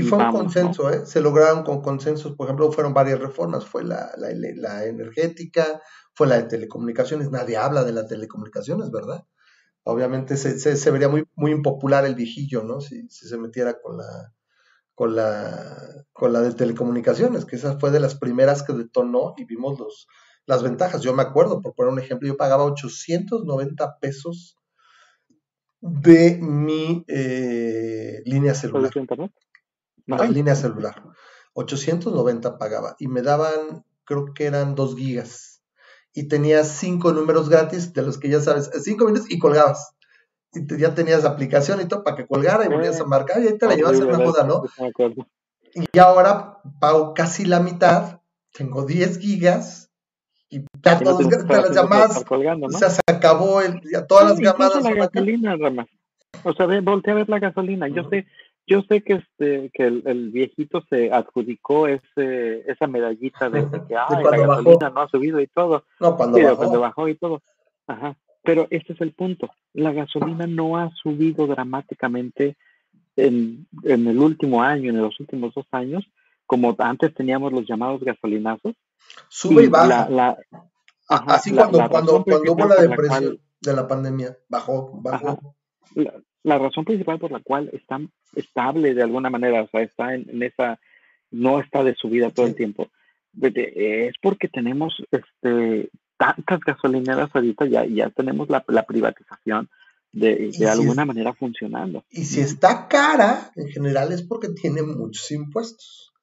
Speaker 1: Y fue un consenso, ¿eh? se lograron con consensos, por ejemplo, fueron varias reformas, fue la, la, energética, fue la de telecomunicaciones, nadie habla de las telecomunicaciones, ¿verdad? Obviamente se, se, vería muy, muy impopular el viejillo, ¿no? Si, si, se metiera con la, con, la, con la de telecomunicaciones, que esa fue de las primeras que detonó y vimos los, las ventajas. Yo me acuerdo, por poner un ejemplo, yo pagaba 890 pesos de mi eh, línea celular. internet? No, en línea celular. 890 pagaba y me daban, creo que eran 2 gigas. Y tenía 5 números gratis, de los que ya sabes, 5 minutos y colgabas. Y ya tenías aplicación y todo para que colgara y volvías a marcar y ahí te la llevas en la moda, ¿no? Y ahora pago casi la mitad, tengo 10 gigas y ya todas las llamadas, o sea, se acabó el, ya todas las llamadas.
Speaker 2: La gasolina, O sea, voltea a ver la gasolina. Yo sé, yo sé que este que el, viejito se adjudicó ese esa medallita de, que la gasolina no ha subido y todo.
Speaker 1: No, cuando bajó.
Speaker 2: cuando bajó y todo. Ajá. Pero este es el punto. La gasolina no ha subido dramáticamente en, en el último año, en los últimos dos años, como antes teníamos los llamados gasolinazos.
Speaker 1: Sube y, baja. La, Así cuando, cuando, cuando hubo la depresión de la pandemia, bajó, bajó
Speaker 2: la razón principal por la cual está estable de alguna manera, o sea, está en, esa, no está de subida todo el tiempo, es porque tenemos este, tantas gasolineras ahorita, ya, ya tenemos la, privatización de, de alguna manera funcionando.
Speaker 1: Y si está cara, en general es porque tiene muchos impuestos.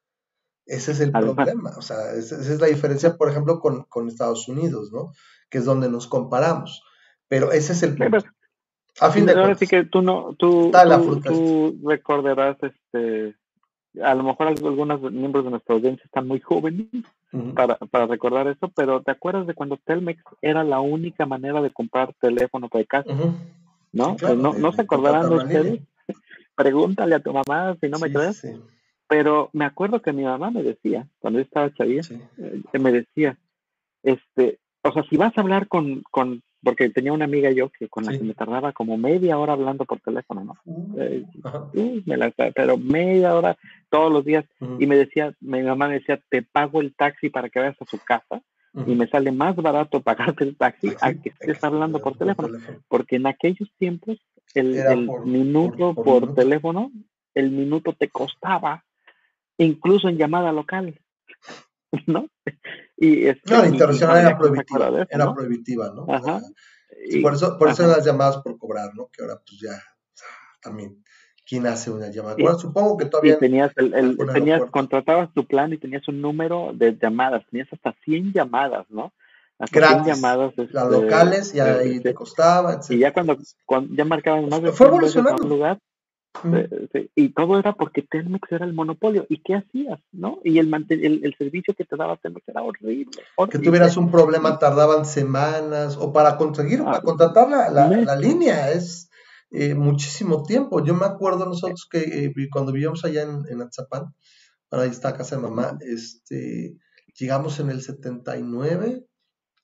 Speaker 1: Ese es el problema. O sea, esa, es la diferencia, por ejemplo, con, con, Estados Unidos, ¿no? Que es donde nos comparamos. Pero ese es el problema.
Speaker 2: A fin de cuentas. sí que tú no, tú, tú, recordarás este a lo mejor algunos miembros de nuestra audiencia están muy jóvenes para, para recordar eso, pero ¿te acuerdas de cuando Telmex era la única manera de comprar teléfono de casa? ¿No? ¿No, ¿No se acordarán de ustedes? Pregúntale a tu mamá si no me crees. Pero me acuerdo que mi mamá me decía, cuando yo estaba chavía, eh, me decía, este, o sea, si vas a hablar con, con porque tenía una amiga yo que con la que me tardaba como media hora hablando por teléfono, ¿no? Uh, me la, pero media hora todos los días. Y me decía, mi mamá me decía, te pago el taxi para que vayas a su casa y me sale más barato pagarte el taxi a que estés hablando por teléfono, porque en aquellos tiempos el, minuto por, teléfono, el minuto te costaba incluso en llamada local. ¿no?
Speaker 1: Y no, la interrupción era prohibitiva, era prohibitiva, ¿no? Ajá. por eso, por eso las llamadas por cobrar, ¿no? Que ahora pues ya también quién hace una llamada. Bueno, supongo que todavía.
Speaker 2: tenías, el, tenías contratabas tu plan y tenías un número de llamadas, tenías hasta 100 llamadas, ¿no?
Speaker 1: Hasta 100 llamadas. Las este, locales, y ahí te costaba,
Speaker 2: Y ya cuando, cuando ya marcaban más de
Speaker 1: Fue evolucionando.
Speaker 2: lugar, y todo era porque Telmex era el monopolio. ¿Y qué hacías? ¿no? Y el, el, servicio que te daba Telmex era horrible,
Speaker 1: Que tuvieras un problema tardaban semanas o para conseguir, para contratar la, la, línea es eh, muchísimo tiempo. Yo me acuerdo nosotros que eh, cuando vivíamos allá en, en Atzapán, ahí está casa de mamá, este, llegamos en el 79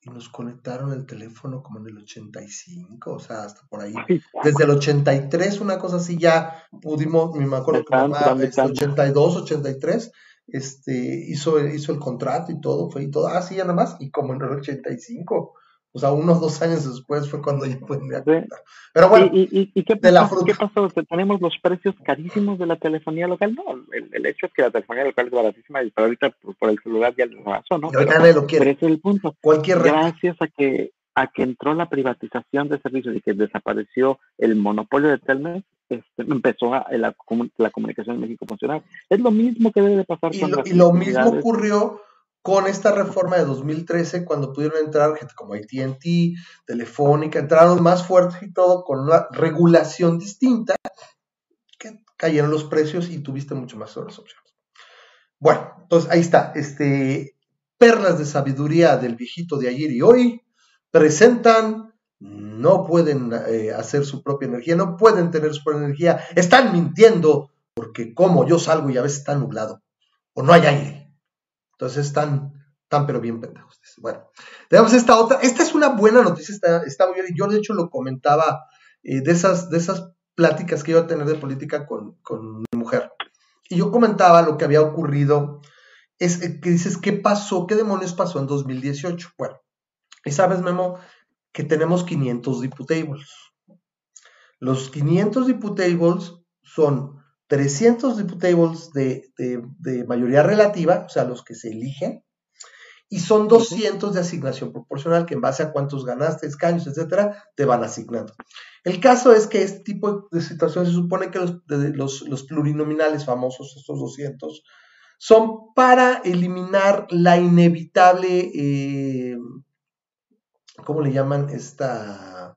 Speaker 1: y nos conectaron el teléfono como en el 85, o sea, hasta por ahí. Desde el 83, una cosa así, ya pudimos, me acuerdo que mamá, el 82, 83, este, hizo, hizo el contrato y todo, fue y todo, así ya nada más, y como en el 85, o sea, unos dos años después fue cuando yo pude
Speaker 2: Pero bueno, ¿Y, y, qué, pasó, qué pasó? ¿Tenemos los precios carísimos de la telefonía local? No, el, hecho es que la telefonía local es baratísima y ahorita por, el celular ya lo pasó, ¿no?
Speaker 1: Pero, lo quiere.
Speaker 2: ese es el punto.
Speaker 1: Cualquier
Speaker 2: Gracias a que a que entró la privatización de servicios y que desapareció el monopolio de Telmex, este, empezó a, la, la, comunicación en México a funcionar. Es lo mismo que debe de pasar
Speaker 1: y con lo, Y lo mismo ocurrió con esta reforma de 2013, cuando pudieron entrar gente como ATT, Telefónica, entraron más fuertes y todo, con una regulación distinta, que cayeron los precios y tuviste mucho más sobre las opciones. Bueno, entonces ahí está, este, perlas de sabiduría del viejito de ayer y hoy, presentan, no pueden eh, hacer su propia energía, no pueden tener su propia energía, están mintiendo, porque como yo salgo y a veces está nublado, o no hay aire entonces están, tan pero bien pendejos. Bueno, tenemos esta otra. Esta es una buena noticia, está, está muy bien. Yo de hecho lo comentaba eh, de, esas, de esas pláticas que iba a tener de política con, con mi mujer. Y yo comentaba lo que había ocurrido. Es eh, que dices, ¿qué pasó? ¿Qué demonios pasó en 2018? Bueno, y sabes, Memo, que tenemos 500 diputables. Los 500 diputables son 300 diputables de, de, mayoría relativa, o sea, los que se eligen, y son 200 de asignación proporcional, que en base a cuántos ganaste, escaños, etcétera, te van asignando. El caso es que este tipo de situaciones se supone que los, los, plurinominales famosos, estos 200, son para eliminar la inevitable, eh, ¿cómo le llaman? Esta,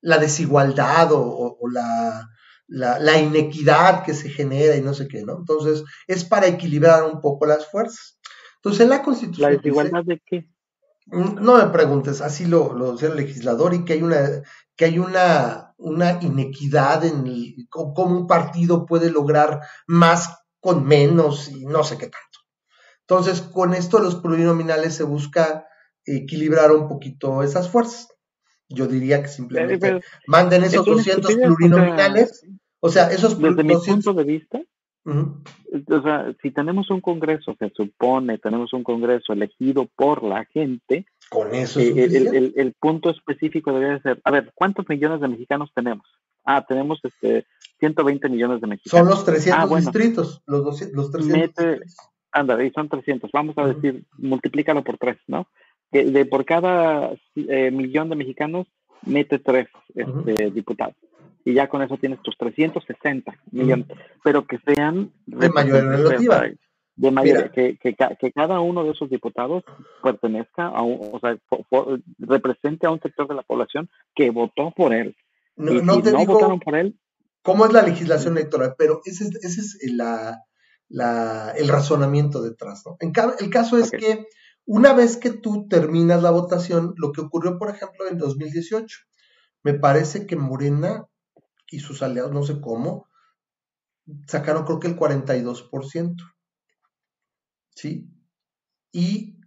Speaker 1: la desigualdad o la, la, inequidad que se genera y no sé qué, ¿no? Entonces, es para equilibrar un poco las fuerzas. Entonces, en la Constitución...
Speaker 2: ¿La desigualdad de qué?
Speaker 1: Mm, no me preguntes, así lo, lo decía el legislador y que hay una, que hay una, una inequidad en cómo un partido puede lograr más con menos y no sé qué tanto. Entonces, con esto los plurinominales se busca equilibrar un poquito esas fuerzas. Yo diría que simplemente manden esos 200 plurinominales o sea, esos
Speaker 2: Desde mi punto de vista, o sea, si tenemos un Congreso que supone, tenemos un Congreso elegido por la gente,
Speaker 1: con eso
Speaker 2: eh, el, punto específico debería ser, a ver, ¿cuántos millones de mexicanos tenemos? Ah, tenemos este 120 millones de mexicanos.
Speaker 1: Son los 300 ah, distritos, los, 200, los 300. Mete,
Speaker 2: anda, ahí son 300. Vamos a decir, multiplícalo por tres, ¿no? De por cada eh, millón de mexicanos, mete tres este, diputados y ya con eso tienes tus 360 millones, pero que sean
Speaker 1: de mayor relativa.
Speaker 2: De mayor, que, que, que, cada uno de esos diputados pertenezca a un, o sea, represente a un sector de la población que votó por él.
Speaker 1: No, te digo votaron por él. ¿Cómo es la legislación electoral? Pero esa es, esa es la, el razonamiento detrás. ¿no? En el caso es que una vez que tú terminas la votación, lo que ocurrió, por ejemplo, en 2018, me parece que Morena y sus aliados, no sé cómo, sacaron creo que el 42%. ¿Sí? Y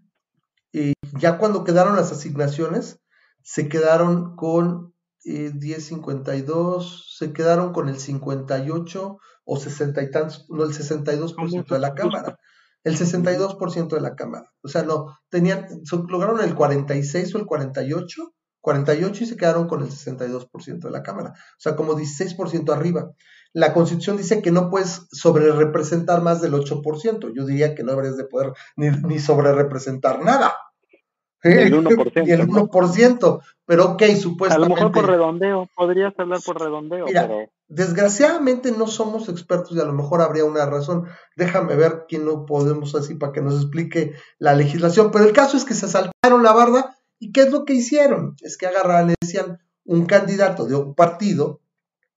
Speaker 1: eh, ya cuando quedaron las asignaciones, se quedaron con eh, 10.52, se quedaron con el 58 o 60 y tantos, no, el 62% de la Cámara. El 62% de la Cámara. O sea, no, tenían, lograron el 46 o el 48, 48 y se quedaron con el 62% de la Cámara. O sea, como 16% arriba. La Constitución dice que no puedes sobre representar más del 8%. Yo diría que no deberías de poder ni, ni sobre representar nada.
Speaker 2: El 1%.
Speaker 1: Y el 1%, pero ok, supuestamente. A
Speaker 2: lo mejor por redondeo, podrías hablar por redondeo. pero...
Speaker 1: desgraciadamente no somos expertos y a lo mejor habría una razón. Déjame ver quién no podemos así para que nos explique la legislación. Pero el caso es que se saltaron la barda y ¿qué es lo que hicieron? Es que agarraron y decían un candidato de un partido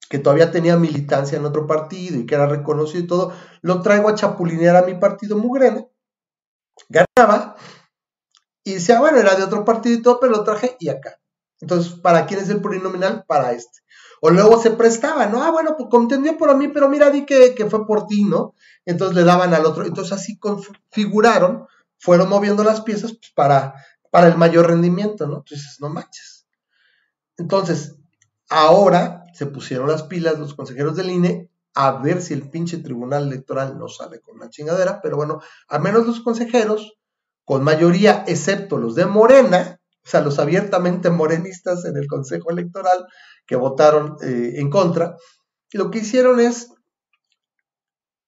Speaker 1: que todavía tenía militancia en otro partido y que era reconocido y todo, lo traigo a chapulinear a mi partido Mugrena, ganaba, y decía, bueno, era de otro partido y todo, pero lo traje y acá. Entonces, ¿para quién es el plurinominal? Para este. O luego se prestaba, ¿no? Ah, bueno, pues contendió por mí, pero mira, di que, fue por ti, ¿no? Entonces le daban al otro. Entonces así configuraron, fueron moviendo las piezas pues, para, para el mayor rendimiento, ¿no? Entonces, no manches. Entonces, ahora se pusieron las pilas los consejeros del INE a ver si el pinche tribunal electoral no sale con una chingadera, pero bueno, a menos los consejeros con mayoría, excepto los de Morena, o sea, los abiertamente morenistas en el Consejo Electoral que votaron eh, en contra, lo que hicieron es,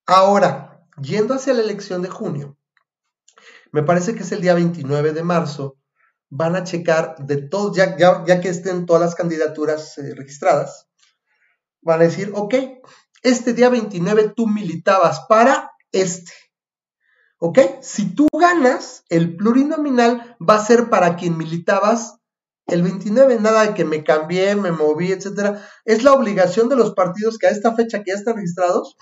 Speaker 1: ahora, yendo hacia la elección de junio, me parece que es el día 29 de marzo, van a checar de todos, ya, ya, que estén todas las candidaturas eh, registradas, van a decir, ok, este día 29 tú militabas para este. ¿Ok? Si tú ganas, el plurinominal va a ser para quien militabas el 29, nada de que me cambié, me moví, etcétera. Es la obligación de los partidos que a esta fecha que ya están registrados,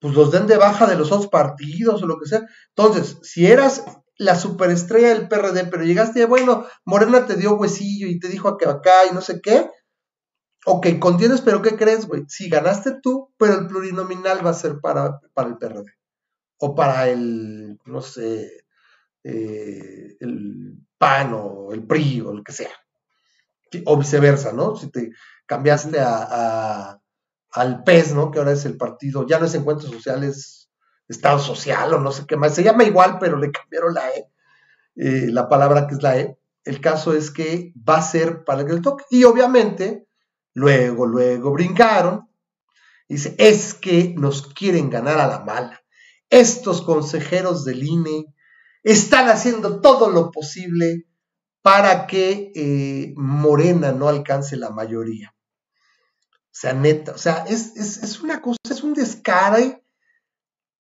Speaker 1: pues los den de baja de los otros partidos o lo que sea. Entonces, si eras la superestrella del PRD, pero llegaste, bueno, Morena te dio huesillo y te dijo que acá y no sé qué. Ok, contienes, pero ¿qué crees, güey? Si ganaste tú, pero el plurinominal va a ser para, para el PRD o para el, no sé, eh, el PAN o el PRI o el que sea. O viceversa, ¿no? Si te cambiaste a, al PES, ¿no? Que ahora es el partido, ya no es Encuentros Sociales, Estado Social o no sé qué más. Se llama igual, pero le cambiaron la E, eh, la palabra que es la E. El caso es que va a ser para el toque. Y obviamente, luego, luego brincaron. Dice, es que nos quieren ganar a la mala estos consejeros del INE están haciendo todo lo posible para que eh, Morena no alcance la mayoría. O sea, neta, o sea, es, una cosa, es un descare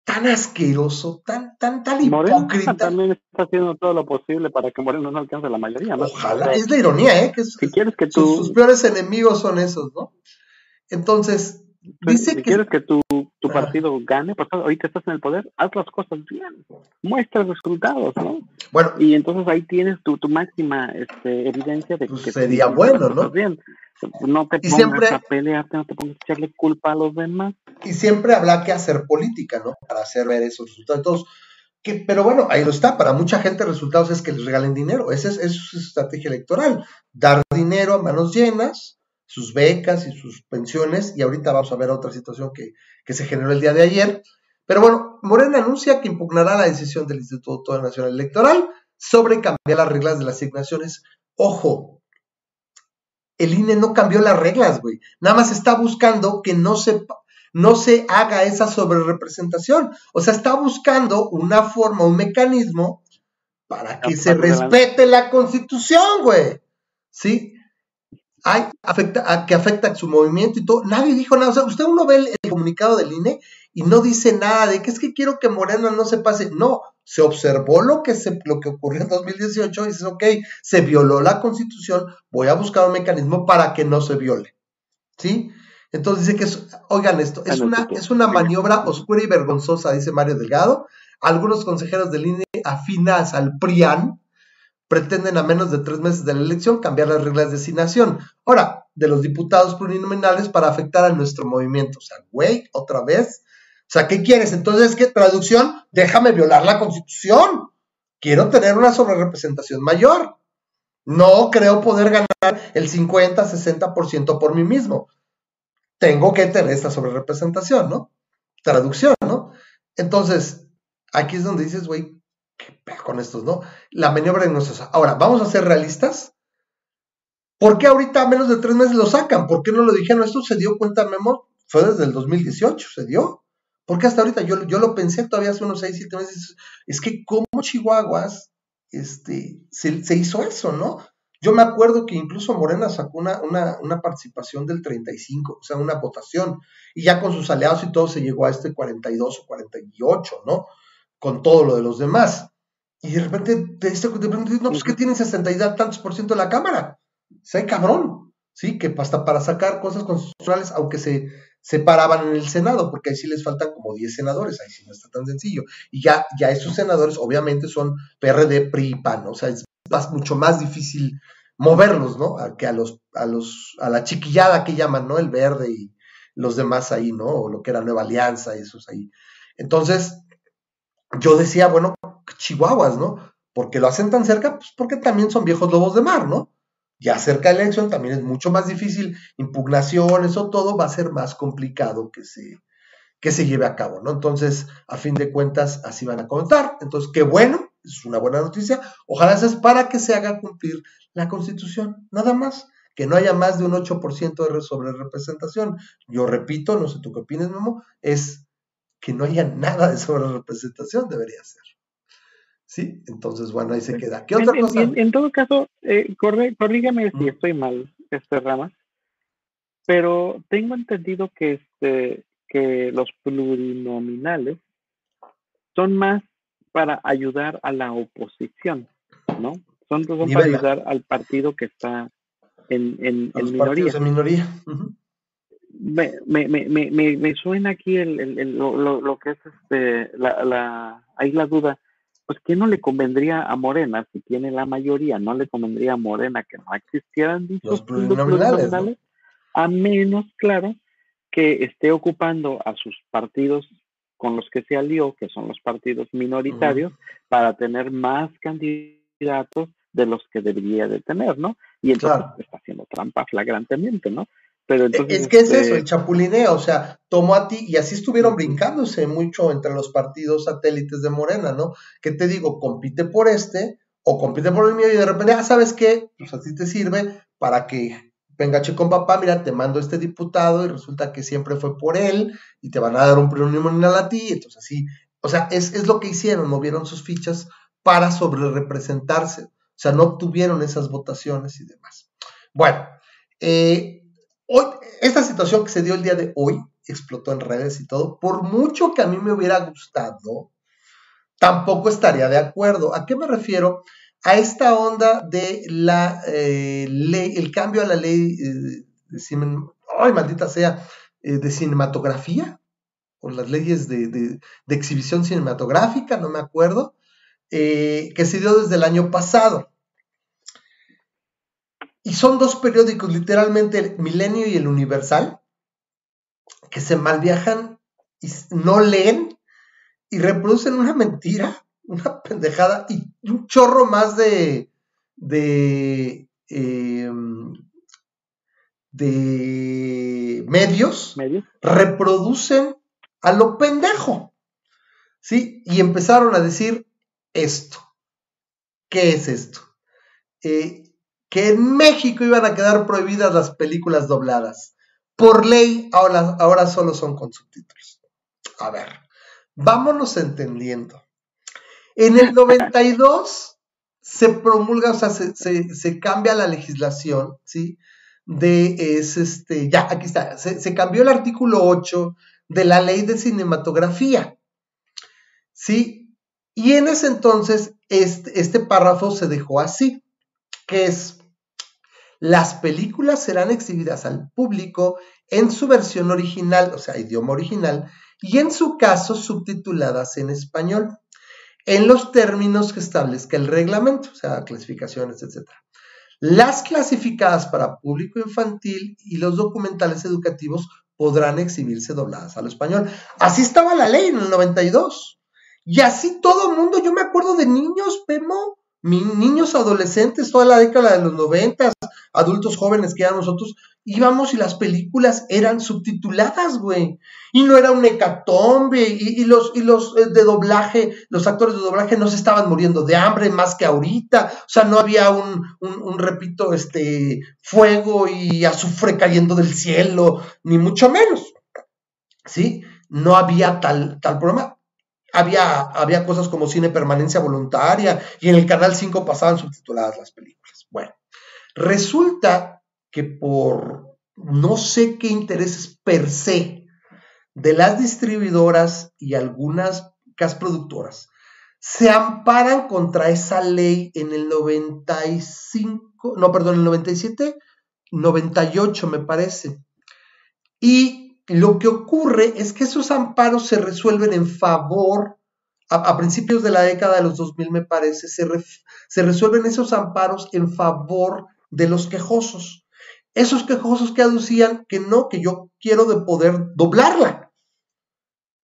Speaker 1: tan asqueroso, tan, tan, tan hipócrita.
Speaker 2: También está haciendo todo lo posible para que Morena no alcance la mayoría, ¿no?
Speaker 1: Ojalá, es la ironía, ¿eh? Que
Speaker 2: si quieres que tú...
Speaker 1: sus peores enemigos son esos, ¿no? Entonces, Dice
Speaker 2: si que... quieres que tu, tu partido gane, pues ahorita estás en el poder, haz las cosas bien, muestra resultados, ¿no? Bueno, y entonces ahí tienes tu, tu máxima este, evidencia de
Speaker 1: pues que sería bueno, ¿no?
Speaker 2: Bien. No te pongas siempre, a pelearte, no te pongas a echarle culpa a los demás.
Speaker 1: Y siempre habrá que hacer política, ¿no? Para hacer ver esos resultados. Que, pero bueno, ahí lo está. Para mucha gente, resultados es que les regalen dinero. Esa es, esa es su estrategia electoral. Dar dinero a manos llenas sus becas y sus pensiones, y ahorita vamos a ver otra situación que, se generó el día de ayer. Pero bueno, Morena anuncia que impugnará la decisión del Instituto Nacional Electoral sobre cambiar las reglas de las asignaciones. Ojo, el INE no cambió las reglas, güey. Nada más está buscando que no se, no se haga esa sobrerepresentación. O sea, está buscando una forma, un mecanismo para que se respete la constitución, güey. ¿Sí? hay, afecta, a, que afecta a su movimiento y todo. Nadie dijo nada. O sea, usted uno ve el, comunicado del INE y no dice nada de que es que quiero que Morena no se pase. No, se observó lo que, se, lo que ocurrió en 2018 y dices, ok, se violó la constitución, voy a buscar un mecanismo para que no se viole. ¿Sí? Entonces dice que es, oigan esto, es una, es una maniobra oscura y vergonzosa, dice Mario Delgado. Algunos consejeros del INE afinas al PRIAN pretenden a menos de tres meses de la elección cambiar las reglas de asignación. Ahora, de los diputados plurinominales para afectar a nuestro movimiento. O sea, güey, otra vez. O sea, ¿qué quieres? Entonces, ¿qué traducción? Déjame violar la constitución. Quiero tener una sobrerepresentación mayor. No creo poder ganar el 50, 60% por mí mismo. Tengo que tener esta sobrerepresentación, ¿no? Traducción, ¿no? Entonces, aquí es donde dices, güey, qué con estos, ¿no? La maniobra nosotros. Ahora, vamos a ser realistas. ¿Por qué ahorita a menos de tres meses lo sacan? ¿Por qué no lo dijeron? Esto se dio cuenta, Memo, fue desde el 2018, se dio. Porque hasta ahorita yo, yo lo pensé todavía hace unos seis, siete meses. Es que como Chihuahuas este, se, hizo eso, ¿no? Yo me acuerdo que incluso Morena sacó una, una, participación del 35, o sea, una votación, y ya con sus aliados y todo se llegó a este 42 o 48, ¿no? Con todo lo de los demás. Y de repente, de, este, de repente no, pues que tienen 60 y tantos por ciento de la Cámara. Se cabrón, ¿sí? Que hasta para sacar cosas constitucionales, aunque se separaban en el Senado, porque ahí sí les faltan como 10 senadores, ahí sí no está tan sencillo. Y ya, ya esos senadores obviamente son PRD, PRI, PAN, ¿no? o sea, es mucho más difícil moverlos, ¿no? que a los, a los, a la chiquillada que llaman, ¿no? El verde y los demás ahí, ¿no? O lo que era Nueva Alianza, esos ahí. Entonces, yo decía, bueno, chihuahuas, ¿no? Porque lo hacen tan cerca, pues porque también son viejos lobos de mar, ¿no? Ya cerca de la elección también es mucho más difícil, impugnaciones o todo va a ser más complicado que se, que se lleve a cabo, ¿no? Entonces, a fin de cuentas, así van a contar. Entonces, qué bueno, es una buena noticia. Ojalá sea para que se haga cumplir la Constitución, nada más. Que no haya más de un 8% de sobre representación. Yo repito, no sé tú qué opinas, Memo, es que no haya nada de sobre representación, debería ser. ¿sí? Entonces, bueno, ahí se queda. ¿Qué otra
Speaker 2: en,
Speaker 1: cosa?
Speaker 2: En, todo caso, eh, corrígame si estoy mal, este rama, pero tengo entendido que, este, que los plurinominales son más para ayudar a la oposición, ¿no? Son, para ayudar al partido que está en, en, en minoría.
Speaker 1: En minoría.
Speaker 2: Me, me, me, me, suena aquí el, el, lo, lo, que es este, la, la, ahí la duda pues ¿qué no le convendría a Morena si tiene la mayoría? ¿No le convendría a Morena que no existieran dichos plurinominales? A menos, claro, que esté ocupando a sus partidos con los que se alió, que son los partidos minoritarios, para tener más candidatos de los que debería de tener, ¿no? Y entonces está haciendo trampa flagrantemente, ¿no?
Speaker 1: Es que es eso, el este chapulineo, o sea, tomó a ti y así estuvieron brincándose mucho entre los partidos satélites de Morena, ¿no? Que te digo, compite por este o compite por el mío y de repente, ah, ¿sabes qué? Pues así te sirve para que venga che con papá, mira, te mando este diputado y resulta que siempre fue por él y te van a dar un plurinominal a ti, entonces así, o sea, es, es lo que hicieron, movieron sus fichas para sobre representarse, o sea, no obtuvieron esas votaciones y demás. Bueno, eh, Hoy, esta situación que se dio el día de hoy, explotó en redes y todo, por mucho que a mí me hubiera gustado, tampoco estaría de acuerdo. ¿A qué me refiero? A esta onda de la eh, ley, el cambio a la ley eh, de, ay, maldita sea, eh, de cinematografía, o las leyes de, de, exhibición cinematográfica, no me acuerdo, que se dio desde el año pasado. Y son dos periódicos, literalmente el Milenio y el Universal, que se malviajan y no leen y reproducen una mentira, una pendejada y un chorro más de, de, em, de medios, reproducen a lo pendejo. ¿Sí? Y empezaron a decir esto. ¿Qué es esto? Eh, que en México iban a quedar prohibidas las películas dobladas. Por ley, ahora, ahora solo son con subtítulos. A ver, vámonos entendiendo. En el 92 se promulga, o sea, se, cambia la legislación, ¿sí? De, es este, ya, aquí está, se, cambió el artículo 8 de la ley de cinematografía, ¿sí? Y en ese entonces este, este párrafo se dejó así, que es las películas serán exhibidas al público en su versión original, o sea, idioma original, y en su caso subtituladas en español, en los términos que establezca el reglamento, o sea, clasificaciones, etc. Las clasificadas para público infantil y los documentales educativos podrán exhibirse dobladas al español. Así estaba la ley en el 92. Y así todo el mundo, yo me acuerdo de niños, Pemo, niños adolescentes, toda la década de los 90, adultos jóvenes que eran nosotros, íbamos y las películas eran subtituladas, güey. Y no era un hecatombe. Y, los, y los eh, de doblaje, los actores de doblaje no se estaban muriendo de hambre más que ahorita. O sea, no había un, un, repito, este, fuego y azufre cayendo del cielo, ni mucho menos. ¿Sí? No había tal, tal problema. Había, había cosas como cine permanencia voluntaria y en el Canal 5 pasaban subtituladas las películas. Bueno, resulta que por no sé qué intereses per se de las distribuidoras y algunas productoras se amparan contra esa ley en el 95, no, perdón, en el 97, 98 me parece. Y lo que ocurre es que esos amparos se resuelven en favor, a, principios de la década de los 2000 me parece, se, se resuelven esos amparos en favor de los quejosos esos quejosos que aducían que no, que yo quiero de poder doblarla.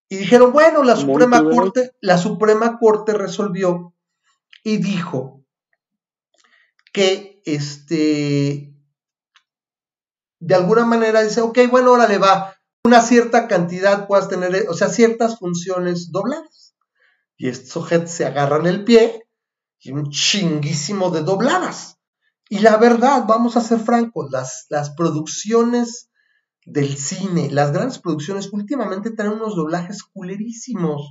Speaker 1: Y dijeron, bueno, la Suprema Corte, la Suprema Corte resolvió y dijo que este de alguna manera dice, ok, bueno, ahora le va, una cierta cantidad puedas tener, o sea, ciertas funciones dobladas. Y estos sujetos se agarran el pie y un chinguísimo de dobladas. Y la verdad, vamos a ser francos, las, las producciones del cine, las grandes producciones, últimamente traen unos doblajes culerísimos.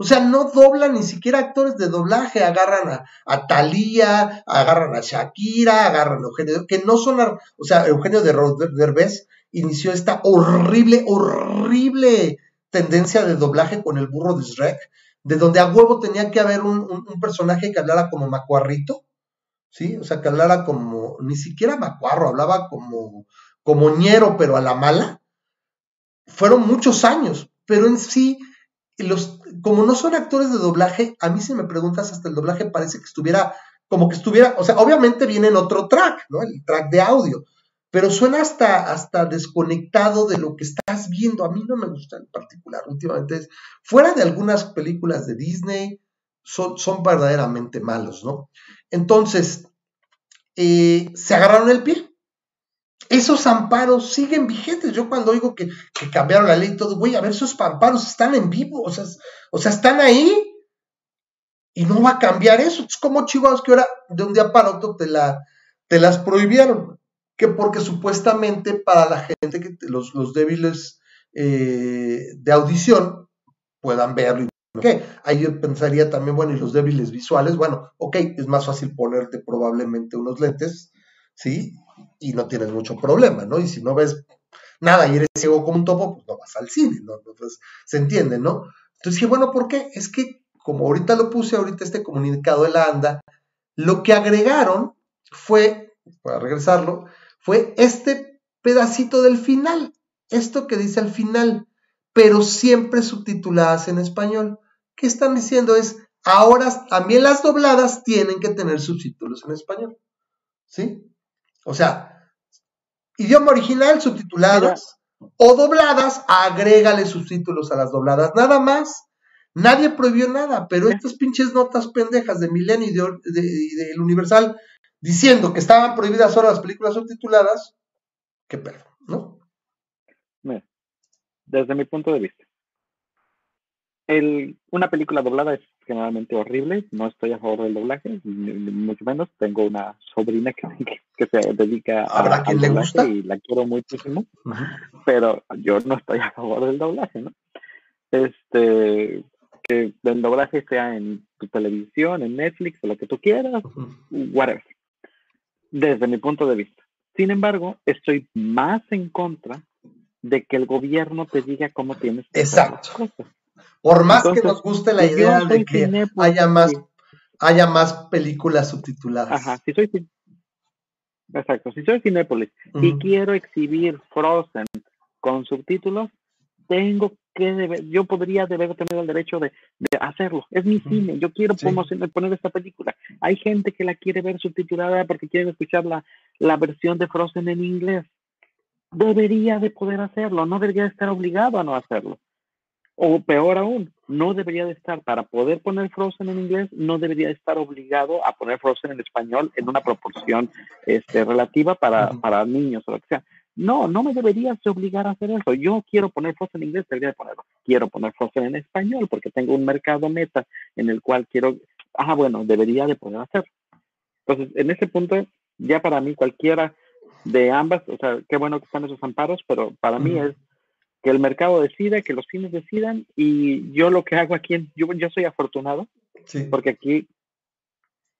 Speaker 1: O sea, no doblan ni siquiera actores de doblaje, agarran a, a Thalía, agarran a Shakira, agarran a Eugenio, que no son, o sea, Eugenio de Derbez inició esta horrible, horrible tendencia de doblaje con el burro de Shrek, de donde a huevo tenía que haber un, un personaje que hablara como macuarrito, ¿sí? O sea, que hablara como, ni siquiera macuarro, hablaba como, como ñero, pero a la mala. Fueron muchos años, pero en sí, los, como no son actores de doblaje, a mí si me preguntas hasta el doblaje parece que estuviera, como que estuviera, o sea, obviamente viene en otro track, ¿no? El track de audio, pero suena hasta, hasta desconectado de lo que estás viendo. A mí no me gusta en particular últimamente. fuera de algunas películas de Disney, son, son verdaderamente malos, ¿no? Entonces, eh, se agarraron el pie. Esos amparos siguen vigentes. Yo cuando oigo que, cambiaron la ley todo, güey, a ver, esos amparos están en vivo, o sea, o sea, están ahí y no va a cambiar eso. Es como chihuahuas que ahora de un día para otro te, la, te las prohibieron. Que porque supuestamente para la gente, que los, los débiles eh, de audición puedan verlo Ok, ahí yo pensaría también, bueno, y los débiles visuales, bueno, ok, es más fácil ponerte probablemente unos lentes, ¿sí? Y no tienes mucho problema, ¿no? Y si no ves nada y eres ciego como un topo, pues no vas al cine, ¿no? Entonces, se entiende, ¿no? Entonces dije, bueno, ¿por qué? Es que, como ahorita lo puse, ahorita este comunicado de la ANDA, lo que agregaron fue, para regresarlo, fue este pedacito del final, esto que dice al final, pero siempre subtituladas en español. ¿Qué están diciendo? Es, ahora también las dobladas tienen que tener subtítulos en español. ¿Sí? O sea, idioma original, subtituladas, o dobladas, agrégale subtítulos a las dobladas. Nada más. Nadie prohibió nada, pero estas pinches notas pendejas de Milenio y del de, Universal diciendo que estaban prohibidas solo las películas subtituladas, qué perro, ¿no?
Speaker 2: desde mi punto de vista. El, una película doblada es generalmente horrible, no estoy a favor del doblaje, mucho menos. Tengo una sobrina que, que, se dedica
Speaker 1: a, quien le gusta?
Speaker 2: y la quiero muchísimo, pero yo no estoy a favor del doblaje, ¿no? Este, que el doblaje sea en tu televisión, en Netflix, o lo que tú quieras, whatever. Desde mi punto de vista. Sin embargo, estoy más en contra de que el gobierno te diga cómo tienes
Speaker 1: que Exacto. Por más que nos guste la idea de que haya más, haya más películas subtituladas.
Speaker 2: Ajá, sí soy Exacto, si soy Cinépolis y quiero exhibir Frozen con subtítulos, tengo que deber, yo podría deber tener el derecho de, hacerlo. Es mi cine, yo quiero poner esta película. Hay gente que la quiere ver subtitulada porque quiere escuchar la, la versión de Frozen en inglés. Debería de poder hacerlo, no debería estar obligado a no hacerlo. O peor aún, no debería de estar, para poder poner Frozen en inglés, no debería de estar obligado a poner Frozen en español en una proporción este, relativa para, para niños o lo que sea. No, no me deberías obligar a hacer eso. Yo quiero poner Frozen en inglés, debería ponerlo. Quiero poner Frozen en español porque tengo un mercado meta en el cual quiero, ah, bueno, debería de poder hacer. Entonces, en ese punto, ya para mí cualquiera de ambas, o sea, qué bueno que están esos amparos, pero para mí es que el mercado decida, que los cines decidan y yo lo que hago aquí, yo, yo soy afortunado, porque aquí,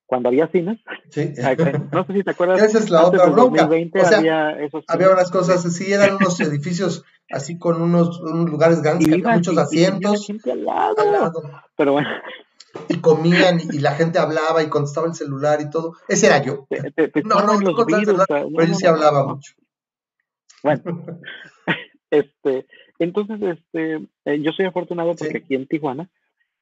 Speaker 2: cuando había cines, no sé si te acuerdas.
Speaker 1: Esa es la otra bronca. o sea, había, había, unas cosas así, eran unos edificios así con unos, unos lugares grandes, con muchos asientos.
Speaker 2: al lado. Pero bueno.
Speaker 1: Y comían y, la gente hablaba y contestaba el celular y todo. Ese era yo. no, no, los virus, pero él sí hablaba mucho.
Speaker 2: Bueno, Este, entonces, este, eh, yo soy afortunado porque aquí en Tijuana,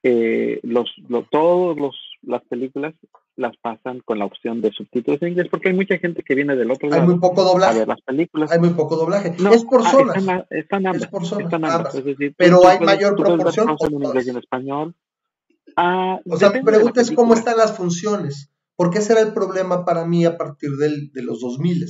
Speaker 2: eh, los, todos los, las películas las pasan con la opción de subtítulos en inglés porque hay mucha gente que viene del otro
Speaker 1: lado.
Speaker 2: Hay
Speaker 1: muy poco doblaje.
Speaker 2: A ver las películas.
Speaker 1: Hay muy poco doblaje. es por ah, zonas.
Speaker 2: Están, ambas,
Speaker 1: es por zonas. Es decir, Pero hay mayor proporción.
Speaker 2: En inglés y en español. Ah,
Speaker 1: o sea, mi pregunta es cómo están las funciones. Porque ese era el problema para mí a partir del, de los 2000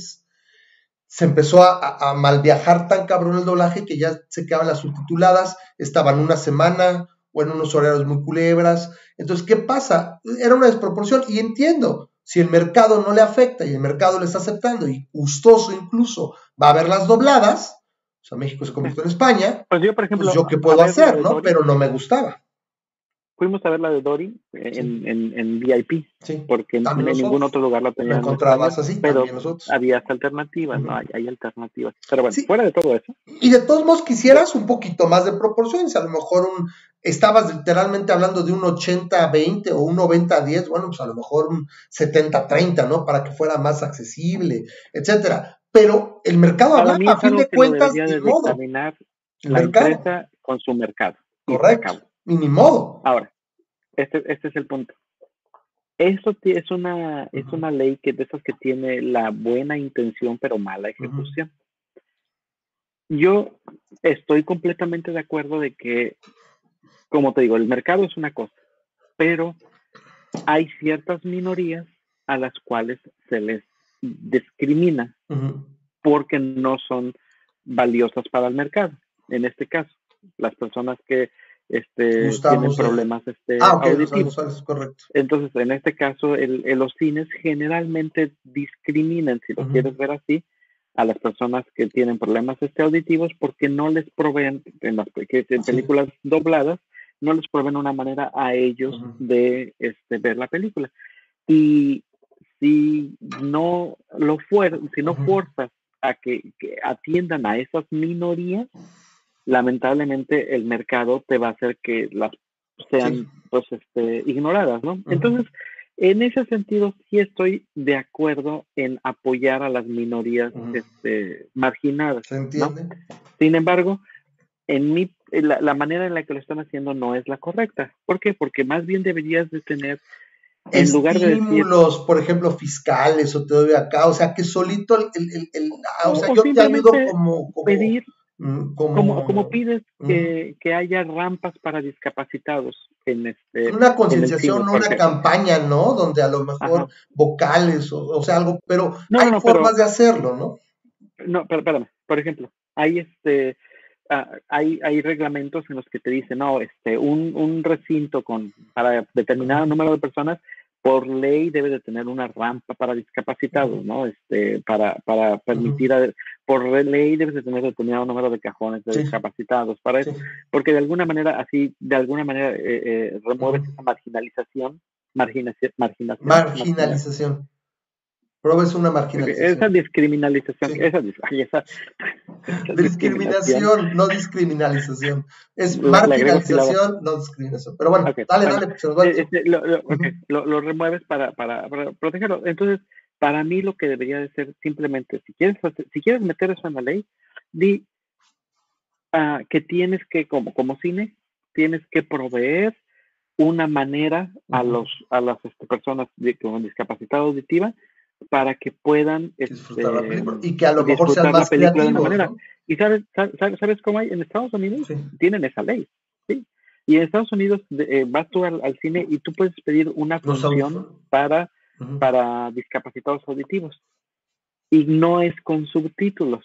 Speaker 1: se empezó a, mal viajar tan cabrón el doblaje que ya se quedaban las subtituladas, estaban una semana o en unos horarios muy culebras. Entonces, ¿qué pasa? Era una desproporción y entiendo, si el mercado no le afecta y el mercado le está aceptando y gustoso incluso va a ver las dobladas, o sea, México se convirtió en España,
Speaker 2: pues yo, por ejemplo,
Speaker 1: pues yo qué puedo hacer, ¿no? Pero no me gustaba
Speaker 2: fuimos a ver la de Dory en, en, en VIP, porque en, ningún otro lugar la teníamos.
Speaker 1: encontrabas así,
Speaker 2: pero había alternativas, ¿no? Hay, hay, alternativas. Pero bueno, fuera de todo eso.
Speaker 1: Y de todos modos quisieras un poquito más de proporciones, a lo mejor un, estabas literalmente hablando de un 80-20 o un 90-10, bueno, pues a lo mejor un 70-30, ¿no? Para que fuera más accesible, etcétera. Pero el mercado
Speaker 2: habla,
Speaker 1: a fin de cuentas,
Speaker 2: de modo. la empresa con su mercado.
Speaker 1: Correcto ni modo.
Speaker 2: Ahora, este, este es el punto. Esto es una, es una ley que de esas que tiene la buena intención pero mala ejecución. Yo estoy completamente de acuerdo de que, como te digo, el mercado es una cosa, pero hay ciertas minorías a las cuales se les discrimina porque no son valiosas para el mercado. En este caso, las personas que este, tienen problemas este,
Speaker 1: ah, auditivos. correcto.
Speaker 2: Entonces, en este caso, el, los cines generalmente discriminan, si lo quieres ver así, a las personas que tienen problemas este, auditivos porque no les proveen, en las en películas dobladas, no les proveen una manera a ellos de este, ver la película. Y si no lo fuer si no fuerzas a que, que, atiendan a esas minorías, lamentablemente el mercado te va a hacer que las sean pues este ignoradas, ¿no? Entonces, en ese sentido sí estoy de acuerdo en apoyar a las minorías este, marginadas.
Speaker 1: ¿Se entiende?
Speaker 2: Sin embargo, en mi, la, manera en la que lo están haciendo no es la correcta. ¿Por qué? Porque más bien deberías de tener
Speaker 1: en lugar de decir, por ejemplo, fiscales o te doy acá, o sea, que solito el, el, o sea, yo te ayudo como, como
Speaker 2: pedir Mm, como, como, pides mm. que, que, haya rampas para discapacitados en este
Speaker 1: una concienciación no una campaña no donde a lo mejor vocales o, o, sea algo pero hay formas de hacerlo no
Speaker 2: no pero espérame por ejemplo hay este ah, hay, hay reglamentos en los que te dicen no este un, un recinto con para determinado número de personas por ley debe de tener una rampa para discapacitados, ¿no? Este, para, para permitir, por ley debe de tener determinado número de cajones de discapacitados, para eso, porque de alguna manera, así, de alguna manera, eh, eh remueves esa marginalización, marginación,
Speaker 1: marginación. Marginalización. Pero es una marginalización.
Speaker 2: Esa discriminalización, esa, esa,
Speaker 1: discriminación, no discriminalización. Es marginalización, no discriminación. Pero bueno, dale, dale,
Speaker 2: se nos va. Este, lo, lo, lo, remueves para, para, para, protegerlo. Entonces, Para mí lo que debería de ser simplemente, si quieres, si quieres meter eso en la ley, di uh, que tienes que, como, como cine, tienes que proveer una manera a los a las este, personas con discapacidad auditiva para que puedan este,
Speaker 1: y que a lo mejor sean más creativos, manera.
Speaker 2: Y sabes, sabes, cómo hay en Estados Unidos tienen esa ley, ¿sí? Y en Estados Unidos eh, vas tú al, cine y tú puedes pedir una función para para discapacitados auditivos y no es con subtítulos.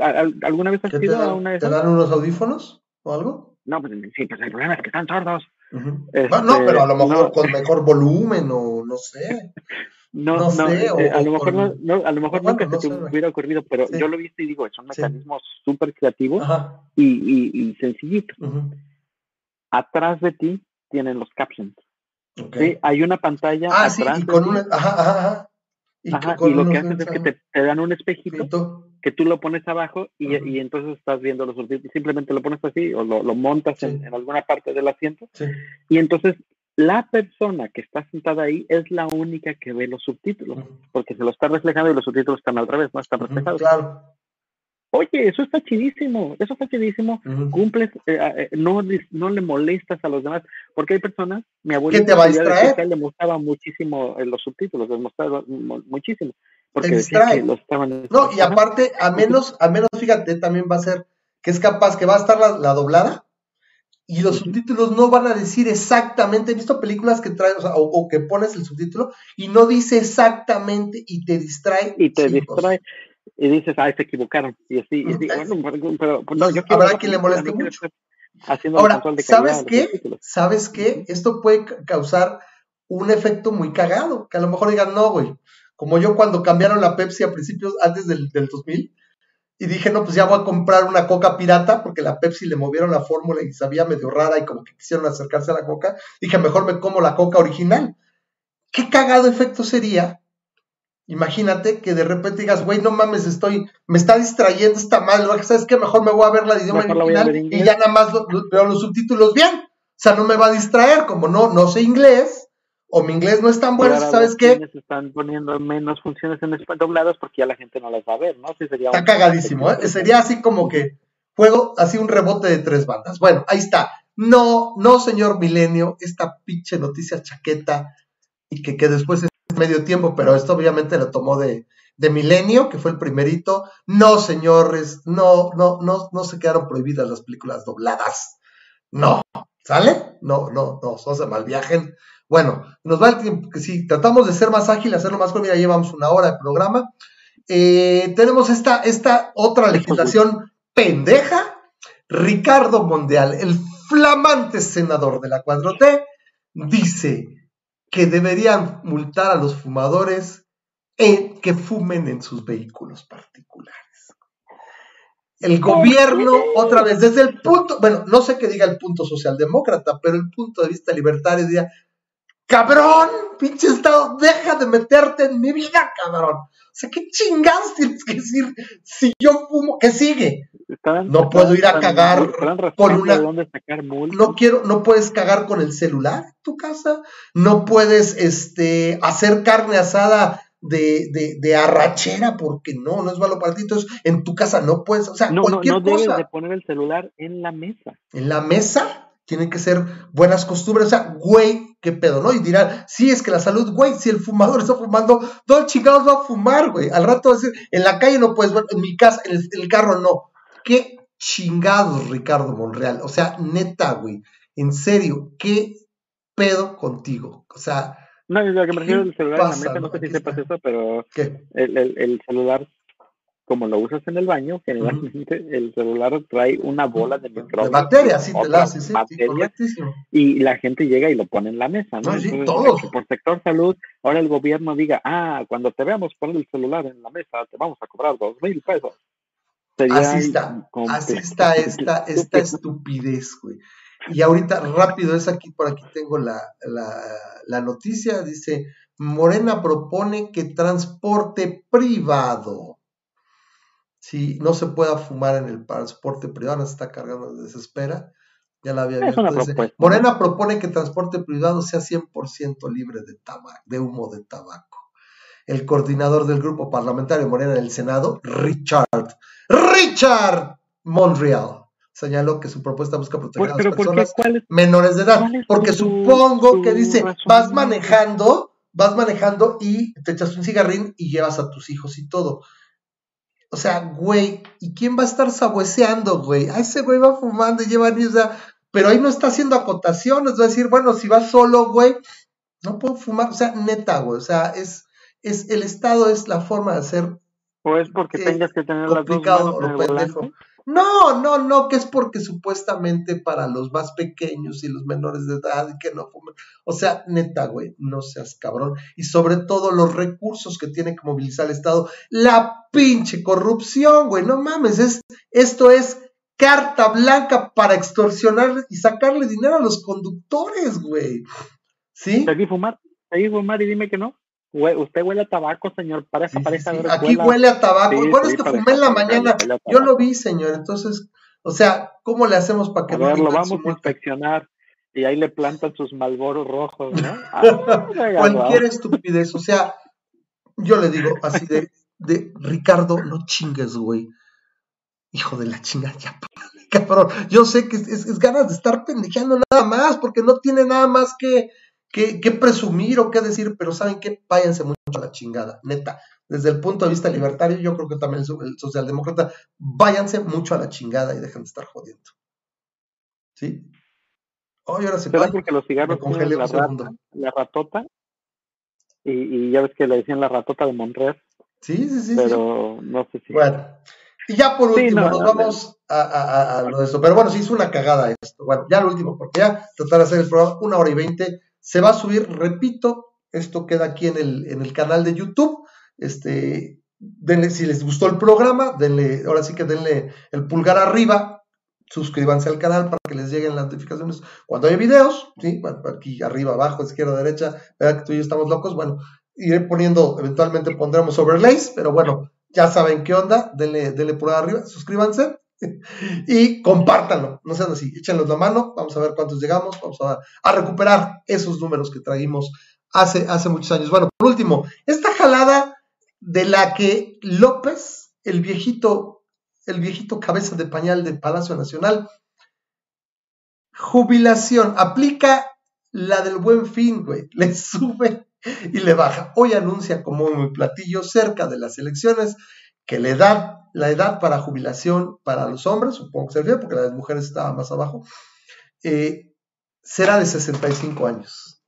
Speaker 2: ¿Alguna vez has ido a una de
Speaker 1: ¿Te dan unos audífonos o algo?
Speaker 2: No, pues sí, pues el problema es que están sordos.
Speaker 1: Este, no, pero a lo mejor con mejor volumen o no sé.
Speaker 2: No, no, sé, eh, a, lo mejor no, a lo mejor nunca se te hubiera ocurrido, pero yo lo he visto y digo, son mecanismos súper creativos y, y, y, sencillitos. Atrás de ti tienen los captions. Sí, hay una pantalla
Speaker 1: ah, atrás. Sí, y con una, ajá, ajá,
Speaker 2: Y, y lo que hacen es que te, te, dan un espejito que tú lo pones abajo y, y, entonces estás viendo los subtítulos. Simplemente lo pones así o lo, lo montas en, en, alguna parte del asiento. Y entonces la persona que está sentada ahí es la única que ve los subtítulos, porque se lo está reflejando y los subtítulos están otra vez, no están reflejados. Claro. Oye, eso está chidísimo, eso está chidísimo. Cumples, eh, eh, no, no le molestas a los demás, porque hay personas, mi abuelita
Speaker 1: te va a
Speaker 2: le mostraba muchísimo eh, los subtítulos, les mostraba muchísimo.
Speaker 1: Porque distrae. no, y aparte, a menos, a menos, fíjate, también va a ser que es capaz que va a estar la doblada y los subtítulos no van a decir exactamente, he visto películas que traen, o, que pones el subtítulo y no dice exactamente y te distrae.
Speaker 2: Y te distrae. Y dices, ay, se equivocaron. Y así, y bueno, pero, no, yo
Speaker 1: Habrá quien le moleste mucho. Ahora, ¿sabes qué? ¿Sabes qué? Esto puede causar un efecto muy cagado, que a lo mejor digan, no, güey, como yo cuando cambiaron la Pepsi a principios, antes del, del 2000, y dije, no, pues ya voy a comprar una coca pirata, porque la Pepsi le movieron la fórmula y sabía medio rara y como que quisieron acercarse a la coca. Dije, mejor me como la coca original. ¿Qué cagado efecto sería? Imagínate que de repente digas, güey, no mames, estoy, me está distrayendo esta madre, ¿sabes qué? Mejor me voy a ver la idioma original y ya nada más veo los subtítulos bien. O sea, no me va a distraer, como no, no sé inglés, o mi inglés no es tan bueno, ¿sabes qué?
Speaker 2: están poniendo menos funciones en español dobladas porque ya la gente no las va a ver, ¿no?
Speaker 1: sería Está cagadísimo, ¿eh? Sería así como que juego así un rebote de tres bandas. Bueno, ahí está. No, no, señor Milenio, esta pinche noticia chaqueta y que, que después es medio tiempo, pero esto obviamente lo tomó de, de Milenio, que fue el primerito. No, señores, no, no, no, no se quedaron prohibidas las películas dobladas. No, ¿sale? No, no, no, no se malviajen. Bueno, nos va el tiempo, que si tratamos de ser más ágil, hacerlo más corto, mira, llevamos una hora de programa. Eh, tenemos esta, esta otra legislación pendeja. Ricardo Mondial, el flamante senador de la 4T, dice que deberían multar a los fumadores en que fumen en sus vehículos particulares. El gobierno, otra vez, desde el punto, bueno, no sé qué diga el punto socialdemócrata, pero el punto de vista libertario diría, cabrón, pinche Estado, deja de meterte en mi vida, cabrón. O sea, ¿qué chingados tienes que decir si yo fumo? ¿Qué sigue? no puedo ir a cagar con una. no quiero, no puedes cagar con el celular en tu casa. No puedes este, hacer carne asada de, de, de, arrachera porque no, no es malo para ti. Entonces, en tu casa no puedes, o sea,
Speaker 2: no, cualquier no, no debes de poner el celular en la mesa.
Speaker 1: ¿En la mesa? tienen que ser buenas costumbres. O sea, güey, qué pedo, ¿no? Y dirán, sí, es que la salud, güey, si el fumador está fumando, todo el chingados va a fumar, güey. Al rato va a decir, en la calle no puedes ver, en mi casa, en el, carro no. Qué chingados, Ricardo Monreal. O sea, neta, güey. En serio, qué pedo contigo. O sea.
Speaker 2: No, lo que me refiero el celular en la mesa, no sé si sepas eso, pero el, el, el celular como lo usas en el baño, generalmente el celular trae una bola de micrófono. De
Speaker 1: batería, sí, te la hace, sí,
Speaker 2: Y la gente llega y lo pone en la mesa, ¿no?
Speaker 1: sí, todos.
Speaker 2: Por sector salud, ahora el gobierno diga, ah, cuando te veamos poner el celular en la mesa, te vamos a cobrar dos mil pesos.
Speaker 1: así está, así está esta, esta estupidez, güey. Y ahorita, rápido, es aquí, por aquí tengo la, la, la noticia, dice, Morena propone que transporte privado si no se pueda fumar en el transporte privado, se está cargando de desespera. Ya la había visto. Morena propone que el transporte privado sea 100% libre de humo de tabaco. el coordinador del grupo parlamentario Morena en el Senado, Richard, Richard Montreal, señaló que su propuesta busca proteger a las personas menores de edad. Porque supongo que dice, vas manejando, vas manejando y te echas un cigarrín y llevas a tus hijos y todo. O sea, güey, ¿y quién va a estar sabueseando, güey? A ese güey va fumando y lleva niños, o sea, pero ahí no está haciendo acotaciones, va a decir, bueno, si vas solo, güey, no puedo fumar, o sea, neta, güey, o sea, es, es, el Estado es la forma de hacer.
Speaker 2: O es porque tengas que tener las dos manos
Speaker 1: no, no, no, que es porque supuestamente para los más pequeños y los menores de edad que no fumen. O sea, neta, güey, no seas cabrón. Y sobre todo los recursos que tiene que movilizar el Estado. La pinche corrupción, güey, no mames, es, esto es carta blanca para extorsionar y sacarle dinero a los conductores, güey. ¿Sí?
Speaker 2: Seguí fumar, seguí fumar y dime que no. Usted huele a tabaco, señor. Parece, parece
Speaker 1: Aquí huele a tabaco. bueno, es que fumé en la mañana. Yo lo vi, señor. Entonces, o sea, ¿cómo le hacemos para que
Speaker 2: a ver, lo vamos a inspeccionar y ahí le plantan sus malboros rojos, ¿no? Ah,
Speaker 1: Cualquier estupidez. O sea, yo le digo así de, de Ricardo, no chingues, güey. Hijo de la chingada, ya, cabrón. Yo sé que es, es ganas de estar pendejeando nada más, porque no tiene nada más que qué, presumir o qué decir, pero ¿saben qué? Váyanse mucho a la chingada, neta. Desde el punto de vista libertario, yo creo que también el, socialdemócrata, váyanse mucho a la chingada y dejen de estar jodiendo. ¿Sí?
Speaker 2: Hoy ahora se puede. porque los cigarros tienen la, rata, la ratota, y, y, ya ves que le decían la ratota de Montreal.
Speaker 1: Sí, sí, sí.
Speaker 2: Pero no sé si.
Speaker 1: Bueno. Y ya por último, nos vamos a, a, a, lo de esto. Pero bueno, sí hizo una cagada esto. Bueno, ya lo último, porque ya tratar de hacer el programa una hora y veinte se va a subir, repito, esto queda aquí en el, en el canal de YouTube. Este, denle, si les gustó el programa, denle, ahora sí que denle el pulgar arriba, suscríbanse al canal para que les lleguen las notificaciones cuando hay videos, ¿sí? aquí arriba, abajo, izquierda, derecha, vean que tú y yo estamos locos, bueno, iré poniendo, eventualmente pondremos overlays, pero bueno, ya saben qué onda, denle, denle pulgar arriba, suscríbanse y compártanlo, no sean así, échenlos la mano, vamos a ver cuántos llegamos, vamos a, recuperar esos números que traímos hace, hace muchos años. Bueno, por último, esta jalada de la que López, el viejito, el viejito cabeza de pañal del Palacio Nacional, jubilación, aplica la del buen fin, güey, le sube y le baja. Hoy anuncia como un platillo cerca de las elecciones que la edad, la edad para jubilación para los hombres, supongo que se refiere porque la de las mujeres estaba más abajo, eh, será de 65 años.